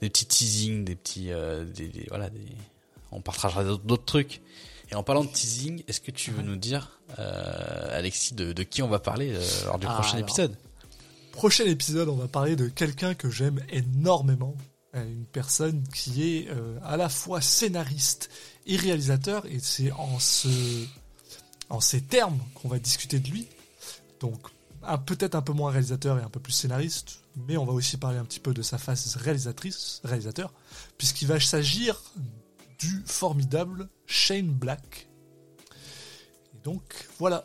des petits teasings, des petits, des, voilà, des... on partagera d'autres trucs. Et en parlant de teasing, est-ce que tu veux nous dire, Alexis, de, de, qui on va parler lors du ah, prochain épisode? Prochain épisode, on va parler de quelqu'un que j'aime énormément, une personne qui est euh, à la fois scénariste et réalisateur, et c'est en, ce, en ces termes qu'on va discuter de lui. Donc peut-être un peu moins réalisateur et un peu plus scénariste, mais on va aussi parler un petit peu de sa face réalisatrice, réalisateur, puisqu'il va s'agir du formidable Shane Black. Et donc voilà,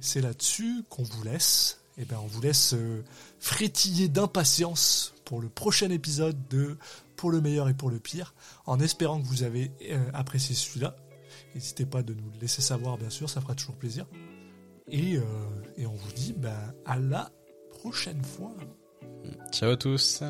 c'est là-dessus qu'on vous laisse. Eh bien on vous laisse euh, frétiller d'impatience pour le prochain épisode de Pour le meilleur et pour le pire, en espérant que vous avez euh, apprécié celui-là. N'hésitez pas de nous le laisser savoir, bien sûr, ça fera toujours plaisir. Et, euh, et on vous dit ben, à la prochaine fois. Ciao à tous.